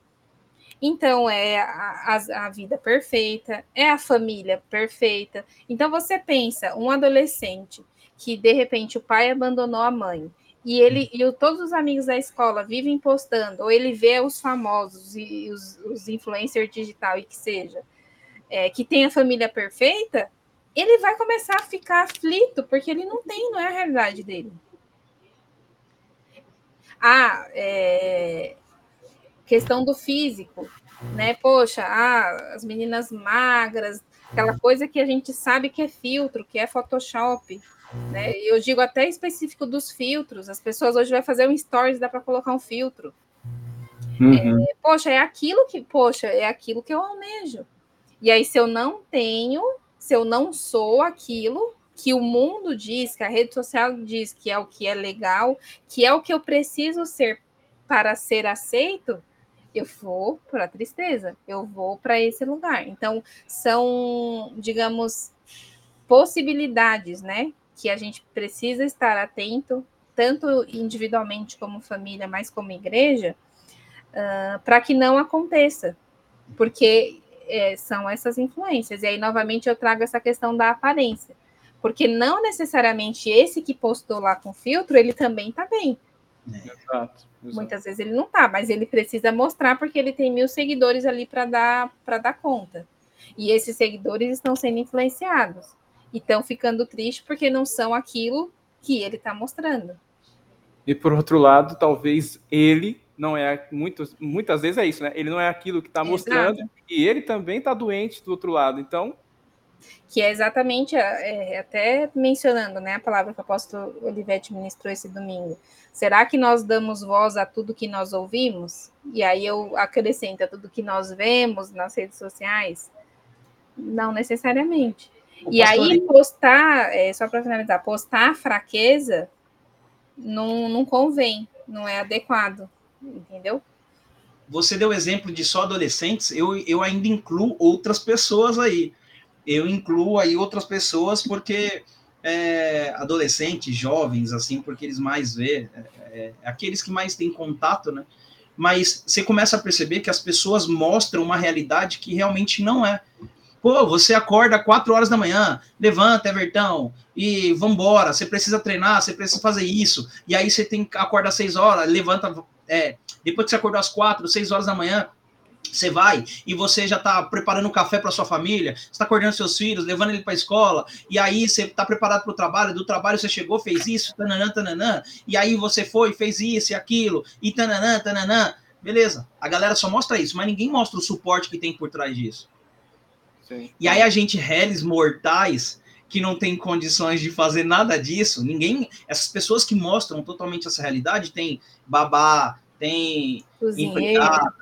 Então, é a, a, a, vida perfeita, é a família perfeita. Então, você pensa, um adolescente que de repente o pai abandonou a mãe e ele e o, todos os amigos da escola vivem postando, ou ele vê os famosos e os, os influencers digital e que seja, é, que tem a família perfeita, ele vai começar a ficar aflito, porque ele não tem, não é a realidade dele. Ah, é, questão do físico, né? Poxa, ah, as meninas magras, aquela coisa que a gente sabe que é filtro, que é Photoshop. Né? Eu digo até específico dos filtros. As pessoas hoje vão fazer um stories, dá para colocar um filtro. Uhum. É, poxa, é aquilo que, poxa, é aquilo que eu almejo. E aí, se eu não tenho, se eu não sou aquilo que o mundo diz, que a rede social diz que é o que é legal, que é o que eu preciso ser para ser aceito, eu vou para a tristeza, eu vou para esse lugar. Então, são, digamos, possibilidades, né? Que a gente precisa estar atento, tanto individualmente como família, mas como igreja, uh, para que não aconteça, porque é, são essas influências. E aí, novamente, eu trago essa questão da aparência. Porque não necessariamente esse que postou lá com filtro, ele também está bem.
É. Exato, exato.
Muitas vezes ele não está, mas ele precisa mostrar porque ele tem mil seguidores ali para dar para dar conta. E esses seguidores estão sendo influenciados e estão ficando tristes porque não são aquilo que ele está mostrando.
E por outro lado, talvez ele não é muitas muitas vezes é isso, né? Ele não é aquilo que está mostrando e ele também está doente do outro lado. Então,
que é exatamente é, até mencionando, né, a palavra que o apóstolo Olivete ministrou esse domingo. Será que nós damos voz a tudo que nós ouvimos? E aí eu acrescento a tudo que nós vemos nas redes sociais? Não necessariamente. E aí, postar, é, só para finalizar, postar fraqueza não, não convém, não é adequado, entendeu?
Você deu exemplo de só adolescentes, eu, eu ainda incluo outras pessoas aí. Eu incluo aí outras pessoas porque é, adolescentes, jovens, assim, porque eles mais vê, é, é, aqueles que mais têm contato, né? Mas você começa a perceber que as pessoas mostram uma realidade que realmente não é. Pô, você acorda 4 horas da manhã, levanta, Evertão, e vambora. Você precisa treinar, você precisa fazer isso. E aí você tem que acordar 6 horas, levanta. É, depois que você acordou às 4, 6 horas da manhã, você vai e você já está preparando um café para sua família, está acordando seus filhos, levando ele para a escola, e aí você está preparado para o trabalho, do trabalho você chegou, fez isso, tananã, tananã, e aí você foi, fez isso e aquilo, e tananã, tananã. Beleza, a galera só mostra isso, mas ninguém mostra o suporte que tem por trás disso. Sim. E aí a gente, réis mortais, que não tem condições de fazer nada disso, ninguém. Essas pessoas que mostram totalmente essa realidade, tem babá, tem empregada,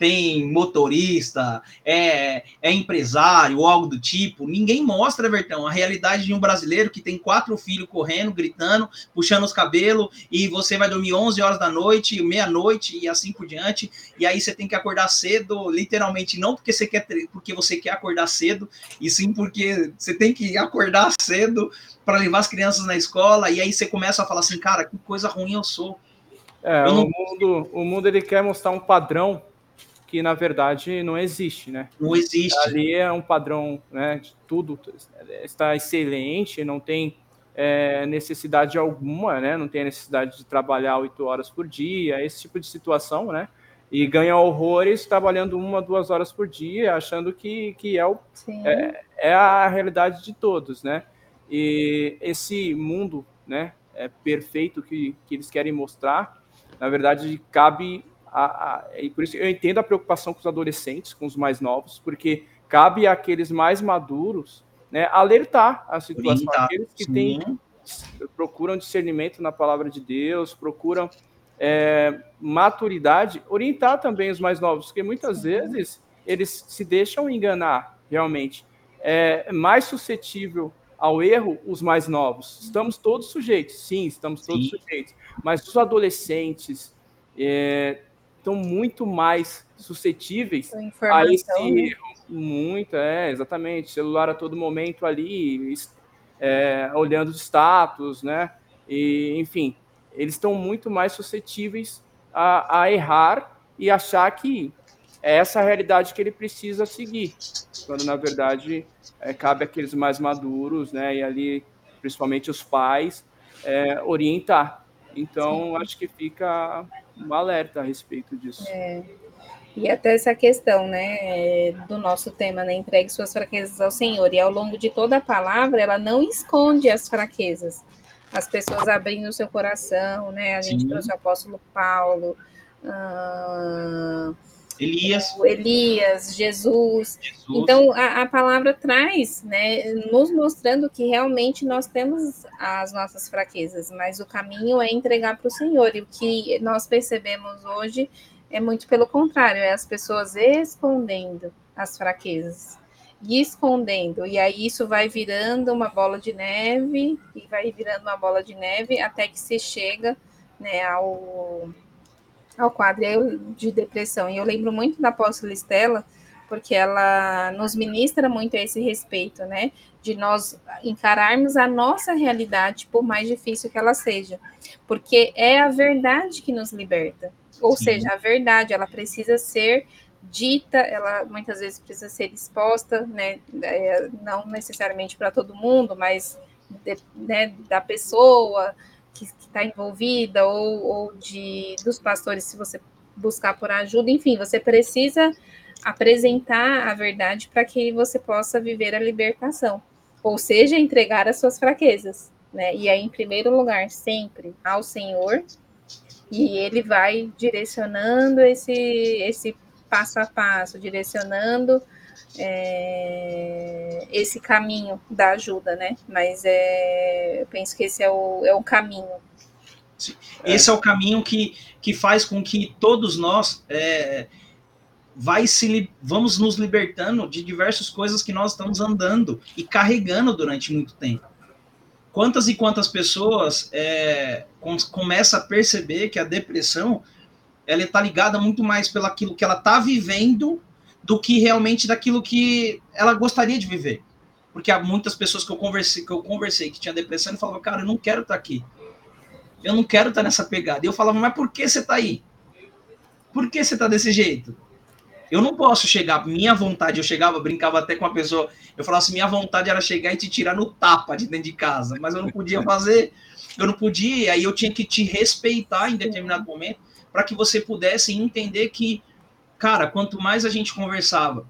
tem motorista, é, é empresário ou algo do tipo. Ninguém mostra, Vertão, a realidade de um brasileiro que tem quatro filhos correndo, gritando, puxando os cabelos, e você vai dormir 11 horas da noite, meia-noite e assim por diante. E aí você tem que acordar cedo, literalmente, não porque você quer, porque você quer acordar cedo, e sim porque você tem que acordar [LAUGHS] cedo para levar as crianças na escola. E aí você começa a falar assim, cara, que coisa ruim eu sou.
É, eu não... o mundo, o mundo ele quer mostrar um padrão que na verdade não existe, né?
Não existe.
Ali é um padrão, né? De tudo está excelente, não tem é, necessidade alguma, né? Não tem necessidade de trabalhar oito horas por dia, esse tipo de situação, né? E ganha horrores trabalhando uma, duas horas por dia, achando que, que é, o, é, é, a realidade de todos, né? E esse mundo, né? É perfeito que, que eles querem mostrar, na verdade, cabe a, a, e por isso eu entendo a preocupação com os adolescentes, com os mais novos, porque cabe àqueles mais maduros né, alertar a situação, Orientar, aqueles que têm, procuram discernimento na palavra de Deus, procuram é, maturidade, orientar também os mais novos, porque muitas vezes eles se deixam enganar realmente. É mais suscetível ao erro os mais novos. Estamos todos sujeitos, sim, estamos todos sim. sujeitos. Mas os adolescentes, é, estão muito mais suscetíveis a esse né? Muito, é, exatamente. Celular a todo momento ali, é, olhando os status, né? E, enfim, eles estão muito mais suscetíveis a, a errar e achar que é essa a realidade que ele precisa seguir, quando na verdade é, cabe àqueles mais maduros, né? E ali, principalmente os pais, é, orientar. Então, Sim. acho que fica um alerta a respeito disso.
É. E até essa questão, né, do nosso tema, né, entregue suas fraquezas ao Senhor. E ao longo de toda a palavra, ela não esconde as fraquezas. As pessoas abrindo o seu coração, né, a gente Sim. trouxe o apóstolo Paulo, uh,
Elias.
Elias, Jesus. Jesus. Então, a, a, palavra traz, né, nos mostrando que realmente nós temos as nossas fraquezas, mas o caminho é entregar para o Senhor. E o que nós percebemos hoje é muito pelo contrário, é as pessoas escondendo as fraquezas. E escondendo, e aí isso vai virando uma bola de neve, e vai virando uma bola de neve até que se chega né, ao, ao quadro de depressão. E eu lembro muito da apóstola Estela, porque ela nos ministra muito a esse respeito, né? De nós encararmos a nossa realidade, por mais difícil que ela seja, porque é a verdade que nos liberta. Ou Sim. seja, a verdade, ela precisa ser dita, ela muitas vezes precisa ser exposta, né? É, não necessariamente para todo mundo, mas de, né, da pessoa que está envolvida ou, ou de dos pastores, se você buscar por ajuda, enfim, você precisa apresentar a verdade para que você possa viver a libertação, ou seja, entregar as suas fraquezas, né? E aí, em primeiro lugar, sempre ao Senhor, e Ele vai direcionando esse esse passo a passo, direcionando é, esse caminho da ajuda, né? Mas é, eu penso que esse é o, é o caminho.
Esse é. é o caminho que, que faz com que todos nós é, vai se vamos nos libertando de diversas coisas que nós estamos andando e carregando durante muito tempo. Quantas e quantas pessoas é, com, começam a perceber que a depressão ela está ligada muito mais pelo aquilo que ela está vivendo do que realmente daquilo que ela gostaria de viver. Porque há muitas pessoas que eu conversei que eu conversei que tinha depressão e falavam, cara, eu não quero estar tá aqui. Eu não quero estar tá nessa pegada. E eu falava, mas por que você está aí? Por que você está desse jeito? Eu não posso chegar, minha vontade, eu chegava, brincava até com a pessoa, eu falava assim, minha vontade era chegar e te tirar no tapa de dentro de casa, mas eu não podia [LAUGHS] fazer, eu não podia, aí eu tinha que te respeitar em determinado momento, para que você pudesse entender que, cara, quanto mais a gente conversava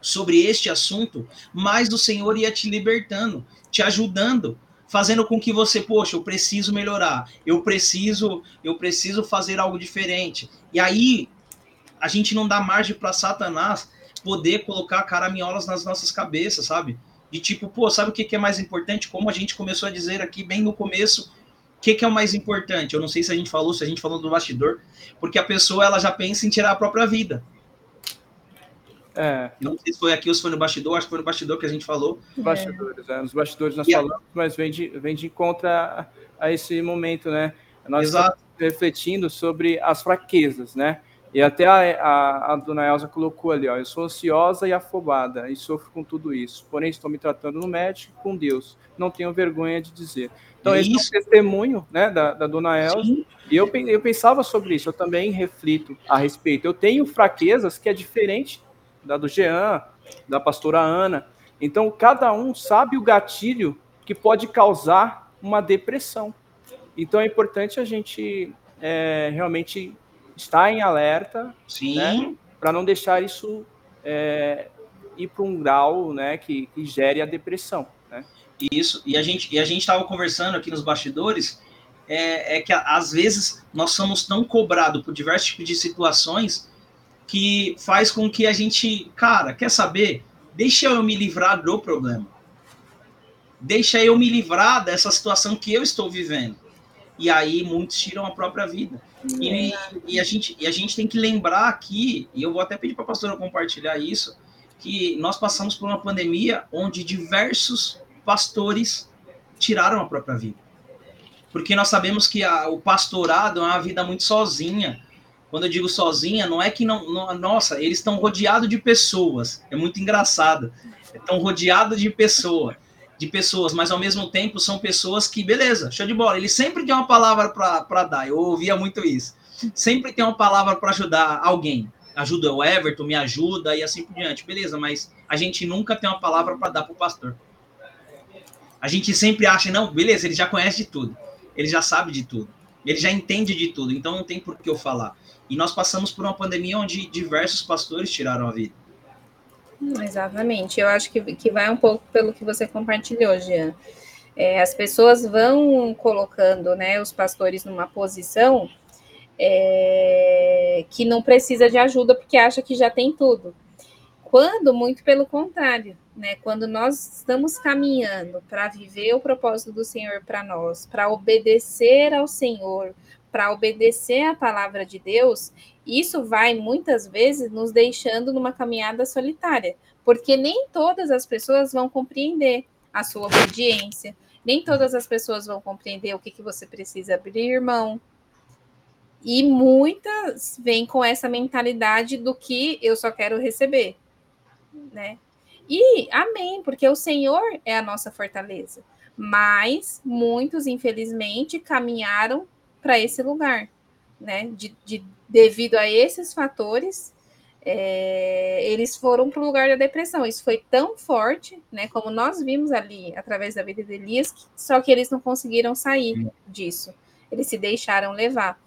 sobre este assunto, mais o Senhor ia te libertando, te ajudando, fazendo com que você, poxa, eu preciso melhorar, eu preciso, eu preciso fazer algo diferente. E aí a gente não dá margem para Satanás poder colocar caraminholas nas nossas cabeças, sabe? De tipo, pô, sabe o que, que é mais importante? Como a gente começou a dizer aqui bem no começo, o que, que é o mais importante? Eu não sei se a gente falou, se a gente falou do bastidor, porque a pessoa ela já pensa em tirar a própria vida. É. Não sei se foi aqui ou se foi no bastidor, acho que foi no bastidor que a gente falou.
Os bastidores, é. Nos bastidores nós e falamos, a... mas vem de, vem de encontro a, a esse momento, né? Nós Exato. estamos refletindo sobre as fraquezas, né? E até a, a, a, dona Elza colocou ali, ó, eu sou ansiosa e afobada e sofro com tudo isso. Porém, estou me tratando no médico com Deus. Não tenho vergonha de dizer. Então, esse é um testemunho né, da, da dona Elza. E eu, eu pensava sobre isso, eu também reflito a respeito. Eu tenho fraquezas que é diferente da do Jean, da pastora Ana. Então, cada um sabe o gatilho que pode causar uma depressão. Então, é importante a gente é, realmente estar em alerta, né, para não deixar isso é, ir para um grau né, que, que gere a depressão.
Isso, e a gente e a gente estava conversando aqui nos bastidores, é, é que às vezes nós somos tão cobrados por diversos tipos de situações que faz com que a gente, cara, quer saber? Deixa eu me livrar do problema. Deixa eu me livrar dessa situação que eu estou vivendo. E aí muitos tiram a própria vida. E, e, a gente, e a gente tem que lembrar aqui, e eu vou até pedir para a pastora compartilhar isso, que nós passamos por uma pandemia onde diversos pastores tiraram a própria vida. Porque nós sabemos que a, o pastorado é uma vida muito sozinha. Quando eu digo sozinha, não é que não. não nossa, eles estão rodeados de pessoas. É muito engraçado. Estão rodeados de pessoa, de pessoas, mas ao mesmo tempo são pessoas que, beleza, show de bola. Eles sempre têm uma palavra para dar. Eu ouvia muito isso. Sempre tem uma palavra para ajudar alguém. Ajuda o Everton, me ajuda e assim por diante. Beleza, mas a gente nunca tem uma palavra para dar para o pastor. A gente sempre acha, não, beleza, ele já conhece de tudo. Ele já sabe de tudo. Ele já entende de tudo. Então não tem por que eu falar. E nós passamos por uma pandemia onde diversos pastores tiraram a vida.
Exatamente. Eu acho que, que vai um pouco pelo que você compartilhou, Jean. É, as pessoas vão colocando né, os pastores numa posição é, que não precisa de ajuda porque acha que já tem tudo. Quando, muito pelo contrário, né? Quando nós estamos caminhando para viver o propósito do Senhor para nós, para obedecer ao Senhor, para obedecer à palavra de Deus, isso vai muitas vezes nos deixando numa caminhada solitária, porque nem todas as pessoas vão compreender a sua obediência, nem todas as pessoas vão compreender o que, que você precisa abrir mão. E muitas vêm com essa mentalidade do que eu só quero receber, né? E amém, porque o Senhor é a nossa fortaleza. Mas muitos, infelizmente, caminharam para esse lugar, né? De, de, devido a esses fatores, é, eles foram para o lugar da depressão. Isso foi tão forte, né? Como nós vimos ali através da vida de Elias, só que eles não conseguiram sair disso. Eles se deixaram levar.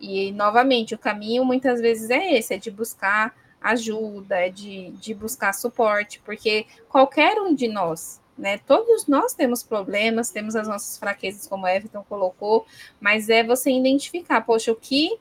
E novamente, o caminho muitas vezes é esse: é de buscar ajuda, é de, de buscar suporte, porque qualquer um de nós, né? Todos nós temos problemas, temos as nossas fraquezas, como Everton colocou, mas é você identificar, poxa, o que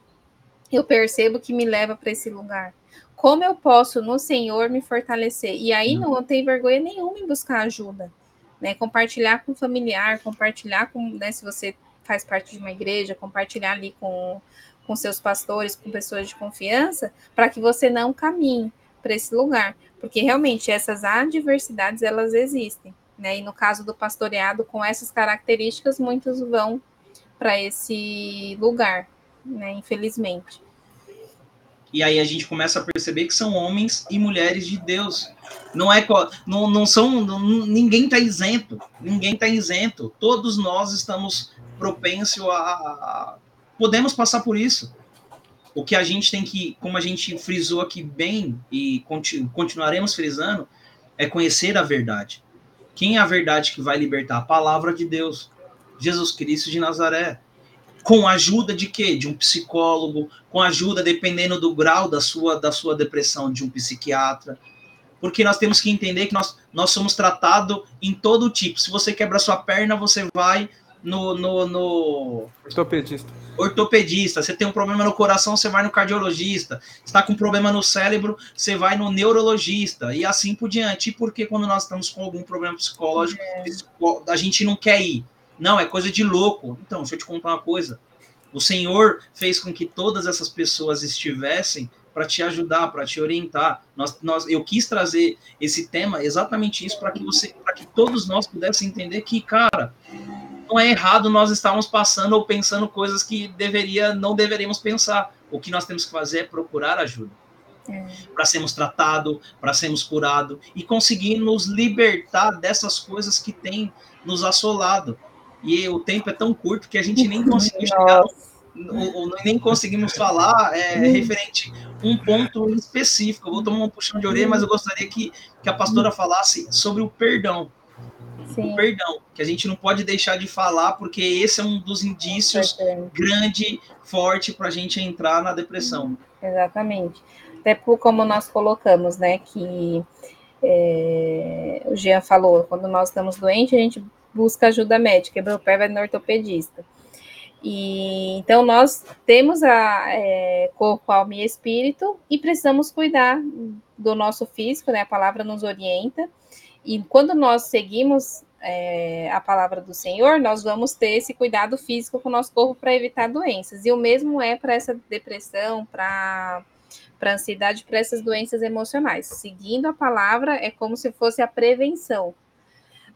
eu percebo que me leva para esse lugar? Como eu posso no Senhor me fortalecer? E aí não tem vergonha nenhuma em buscar ajuda, né? Compartilhar com o familiar, compartilhar com, né, se você faz parte de uma igreja, compartilhar ali com, com seus pastores, com pessoas de confiança, para que você não caminhe para esse lugar, porque realmente essas adversidades elas existem, né? E no caso do pastoreado com essas características, muitos vão para esse lugar, né? Infelizmente.
E aí a gente começa a perceber que são homens e mulheres de Deus. Não é não, não são não, ninguém está isento, ninguém está isento. Todos nós estamos propensos a, a podemos passar por isso. O que a gente tem que, como a gente frisou aqui bem e continu, continuaremos frisando, é conhecer a verdade. Quem é a verdade que vai libertar? A palavra de Deus, Jesus Cristo de Nazaré com a ajuda de quê? De um psicólogo, com ajuda, dependendo do grau da sua, da sua depressão, de um psiquiatra. Porque nós temos que entender que nós, nós somos tratados em todo tipo. Se você quebra sua perna, você vai no, no, no...
Ortopedista.
Ortopedista. Você tem um problema no coração, você vai no cardiologista. Está com um problema no cérebro, você vai no neurologista. E assim por diante. E porque quando nós estamos com algum problema psicológico, é. a gente não quer ir? Não, é coisa de louco. Então, deixa eu te contar uma coisa. O Senhor fez com que todas essas pessoas estivessem para te ajudar, para te orientar. Nós, nós, eu quis trazer esse tema exatamente isso para que você, para que todos nós pudessem entender que, cara, não é errado nós estarmos passando ou pensando coisas que deveria, não deveríamos pensar. O que nós temos que fazer é procurar ajuda. É. Para sermos tratados, para sermos curados e conseguir nos libertar dessas coisas que têm nos assolado e o tempo é tão curto que a gente nem conseguiu [LAUGHS] chegar, ou, nem conseguimos falar é, referente um ponto específico. Eu vou tomar um puxão de orelha, mas eu gostaria que, que a pastora falasse sobre o perdão. Sim. O perdão, que a gente não pode deixar de falar, porque esse é um dos indícios grande, forte para a gente entrar na depressão.
Exatamente. Até por como nós colocamos, né, que é, o Jean falou, quando nós estamos doentes, a gente busca ajuda médica, quebrou o pé, vai no ortopedista. E, então, nós temos a é, corpo, alma e espírito e precisamos cuidar do nosso físico, né? A palavra nos orienta. E quando nós seguimos é, a palavra do Senhor, nós vamos ter esse cuidado físico com o nosso corpo para evitar doenças. E o mesmo é para essa depressão, para para ansiedade, para essas doenças emocionais. Seguindo a palavra é como se fosse a prevenção.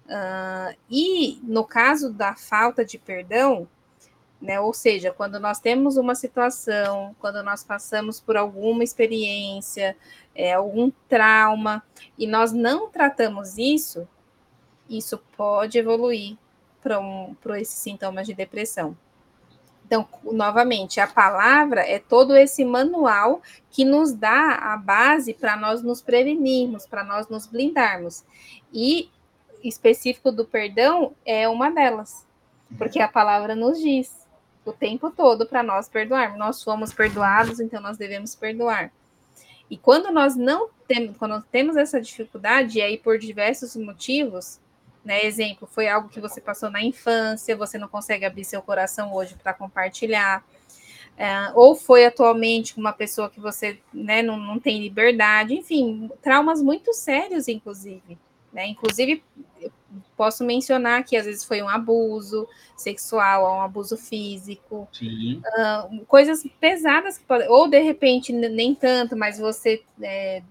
Uh, e no caso da falta de perdão, né, ou seja, quando nós temos uma situação, quando nós passamos por alguma experiência, é, algum trauma, e nós não tratamos isso, isso pode evoluir para um, esses sintomas de depressão. Então, novamente, a palavra é todo esse manual que nos dá a base para nós nos prevenirmos, para nós nos blindarmos. E específico do perdão é uma delas, porque a palavra nos diz o tempo todo para nós perdoarmos. Nós fomos perdoados, então nós devemos perdoar. E quando nós não temos, quando temos essa dificuldade, e aí por diversos motivos, né? Exemplo, foi algo que você passou na infância, você não consegue abrir seu coração hoje para compartilhar. É, ou foi atualmente uma pessoa que você né, não, não tem liberdade, enfim, traumas muito sérios, inclusive. Né? Inclusive, posso mencionar que às vezes foi um abuso sexual, um abuso físico, uh, coisas pesadas que podem, ou de repente nem tanto, mas você é,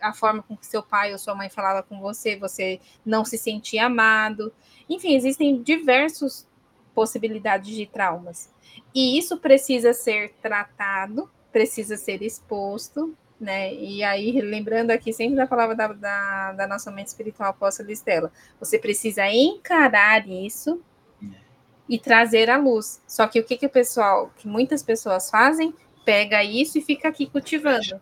a forma com que seu pai ou sua mãe falava com você, você não se sentia amado. Enfim, existem diversas possibilidades de traumas. E isso precisa ser tratado, precisa ser exposto, né? E aí, lembrando aqui sempre da palavra da, da, da nossa mente espiritual, apóstola Estela, você precisa encarar isso e trazer à luz. Só que o que, que o pessoal, que muitas pessoas fazem, pega isso e fica aqui cultivando.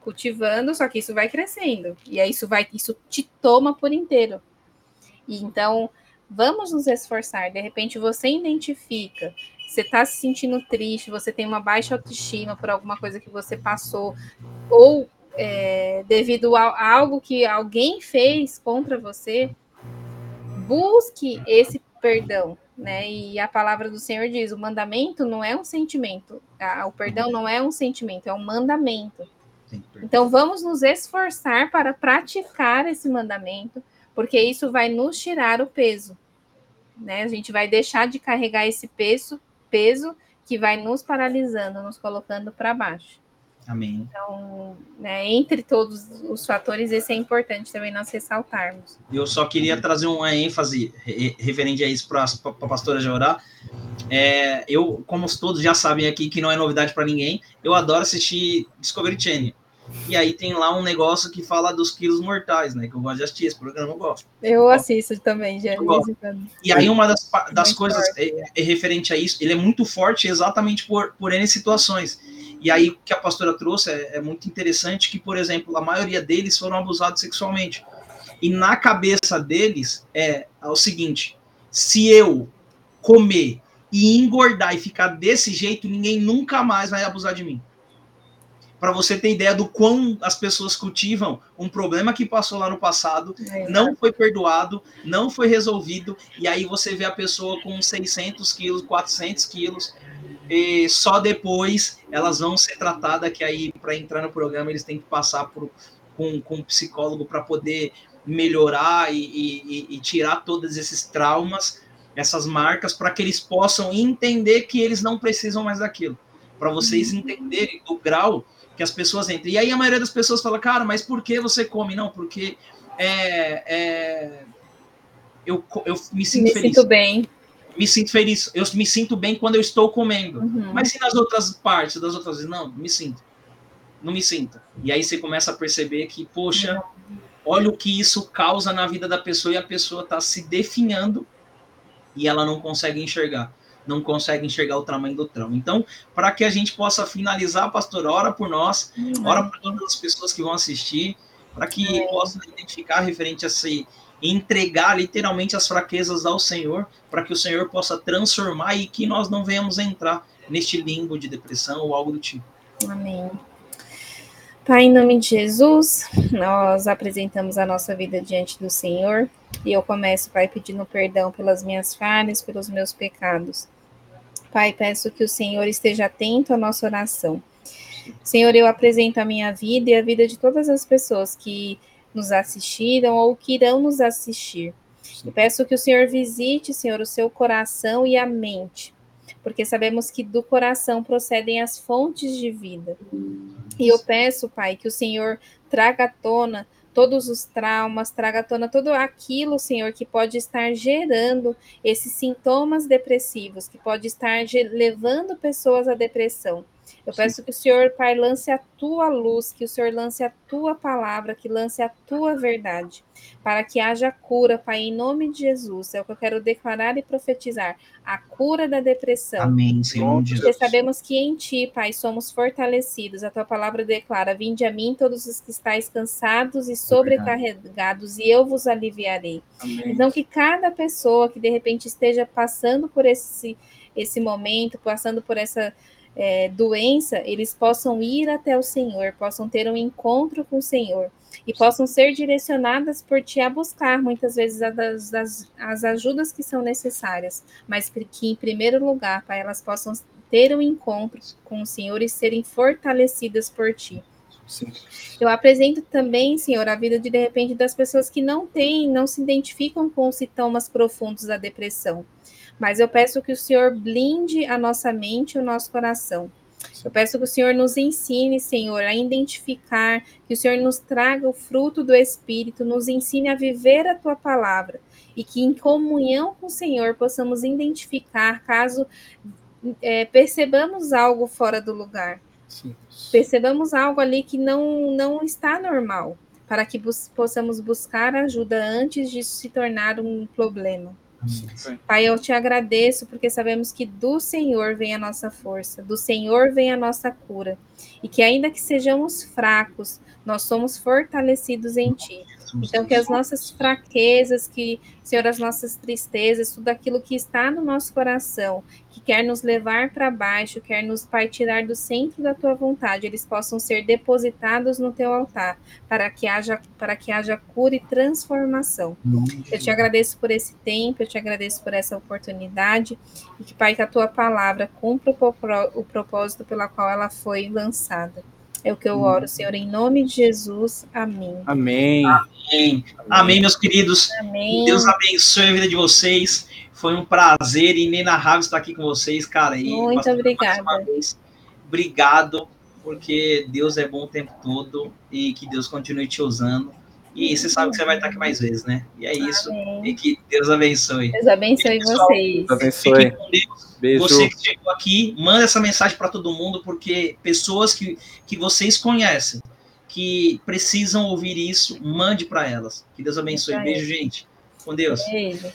cultivando, só que isso vai crescendo. E aí isso vai, isso te toma por inteiro. E então, vamos nos esforçar. De repente você identifica, você está se sentindo triste, você tem uma baixa autoestima por alguma coisa que você passou, ou é, devido a algo que alguém fez contra você, busque esse perdão, né? E a palavra do Senhor diz: o mandamento não é um sentimento, o perdão não é um sentimento, é um mandamento. Então vamos nos esforçar para praticar esse mandamento, porque isso vai nos tirar o peso, né? A gente vai deixar de carregar esse peso, peso que vai nos paralisando, nos colocando para baixo.
Amém.
Então, né, entre todos os fatores, esse é importante também nós ressaltarmos.
Eu só queria trazer uma ênfase referente a isso para a pastora Jorá. É, eu, como todos já sabem aqui, que não é novidade para ninguém, eu adoro assistir Discovery Channel. E aí tem lá um negócio que fala dos quilos mortais, né? Que eu gosto de assistir, esse programa eu gosto.
Eu assisto também, já.
E aí uma das, das coisas é, é, referente a isso, ele é muito forte exatamente por, por N situações. E aí o que a pastora trouxe é, é muito interessante que, por exemplo, a maioria deles foram abusados sexualmente. E na cabeça deles é, é o seguinte: se eu comer e engordar e ficar desse jeito, ninguém nunca mais vai abusar de mim. Para você ter ideia do quão as pessoas cultivam um problema que passou lá no passado, é. não foi perdoado, não foi resolvido, e aí você vê a pessoa com 600 quilos, 400 quilos, e só depois elas vão ser tratadas, que aí para entrar no programa eles têm que passar por, com, com um psicólogo para poder melhorar e, e, e, tirar todos esses traumas, essas marcas, para que eles possam entender que eles não precisam mais daquilo. Para vocês uhum. entenderem o grau que as pessoas entram. E aí a maioria das pessoas fala, cara, mas por que você come? Não, porque é, é, eu, eu me sinto
me
feliz.
Sinto bem
me sinto feliz, eu me sinto bem quando eu estou comendo. Uhum. Mas e nas outras partes, das outras vezes? Não, não me sinto. Não me sinto. E aí você começa a perceber que, poxa, olha o que isso causa na vida da pessoa e a pessoa está se definhando e ela não consegue enxergar. Não consegue enxergar o tamanho do trauma. Então, para que a gente possa finalizar, pastor, ora por nós, uhum. ora por todas as pessoas que vão assistir, para que uhum. possam identificar referente a esse entregar literalmente as fraquezas ao Senhor, para que o Senhor possa transformar e que nós não venhamos entrar neste limbo de depressão ou algo do tipo.
Amém. Pai, em nome de Jesus, nós apresentamos a nossa vida diante do Senhor e eu começo, Pai, pedindo perdão pelas minhas falhas, pelos meus pecados. Pai, peço que o Senhor esteja atento à nossa oração. Senhor, eu apresento a minha vida e a vida de todas as pessoas que nos assistiram ou que irão nos assistir. Eu peço que o Senhor visite, Senhor, o seu coração e a mente, porque sabemos que do coração procedem as fontes de vida. E eu peço, Pai, que o Senhor traga à tona todos os traumas, traga à tona tudo aquilo, Senhor, que pode estar gerando esses sintomas depressivos, que pode estar levando pessoas à depressão. Eu Sim. peço que o Senhor, Pai, lance a tua luz, que o Senhor lance a tua palavra, que lance a tua verdade, para que haja cura, Pai, em nome de Jesus. É o que eu quero declarar e profetizar: a cura da depressão.
Amém, Senhor.
Porque sabemos que em Ti, Pai, somos fortalecidos. A tua palavra declara: Vinde a mim todos os que estáis cansados e sobrecarregados, e eu vos aliviarei. Amém. Então, que cada pessoa que de repente esteja passando por esse, esse momento, passando por essa é, doença, eles possam ir até o Senhor, possam ter um encontro com o Senhor e possam ser direcionadas por ti a buscar muitas vezes as, as, as ajudas que são necessárias, mas que em primeiro lugar, Pai, elas possam ter um encontro com o Senhor e serem fortalecidas por ti. Sim. Eu apresento também, Senhor, a vida de de repente das pessoas que não têm, não se identificam com os sintomas profundos da depressão. Mas eu peço que o Senhor blinde a nossa mente e o nosso coração. Eu peço que o Senhor nos ensine, Senhor, a identificar, que o Senhor nos traga o fruto do Espírito, nos ensine a viver a tua palavra e que em comunhão com o Senhor possamos identificar caso é, percebamos algo fora do lugar. Sim. Percebamos algo ali que não, não está normal, para que bus possamos buscar ajuda antes de se tornar um problema. Pai, eu te agradeço porque sabemos que do Senhor vem a nossa força, do Senhor vem a nossa cura. E que ainda que sejamos fracos, nós somos fortalecidos em Ti. Então, que as nossas fraquezas, que, Senhor, as nossas tristezas, tudo aquilo que está no nosso coração, que quer nos levar para baixo, quer nos partilhar do centro da tua vontade, eles possam ser depositados no teu altar, para que haja, para que haja cura e transformação. Eu te agradeço por esse tempo, eu te agradeço por essa oportunidade, e que, Pai, que a tua palavra cumpra o propósito pela qual ela foi lançada. É o que eu oro, Senhor, em nome de Jesus. Amém.
Amém.
Amém. Amém, meus queridos. Amém. Deus abençoe a vida de vocês. Foi um prazer inenarrável estar aqui com vocês, cara.
E Muito obrigada.
Obrigado, porque Deus é bom o tempo todo e que Deus continue te usando. E você sabe que você vai estar aqui mais vezes, né? E é isso. Amém. E que Deus abençoe.
Deus abençoe e, pessoal, vocês.
Deus abençoe.
Beijo. Você que chegou aqui, manda essa mensagem para todo mundo, porque pessoas que, que vocês conhecem, que precisam ouvir isso, mande para elas. Que Deus abençoe. Beijo, gente. Com Deus. Beijo.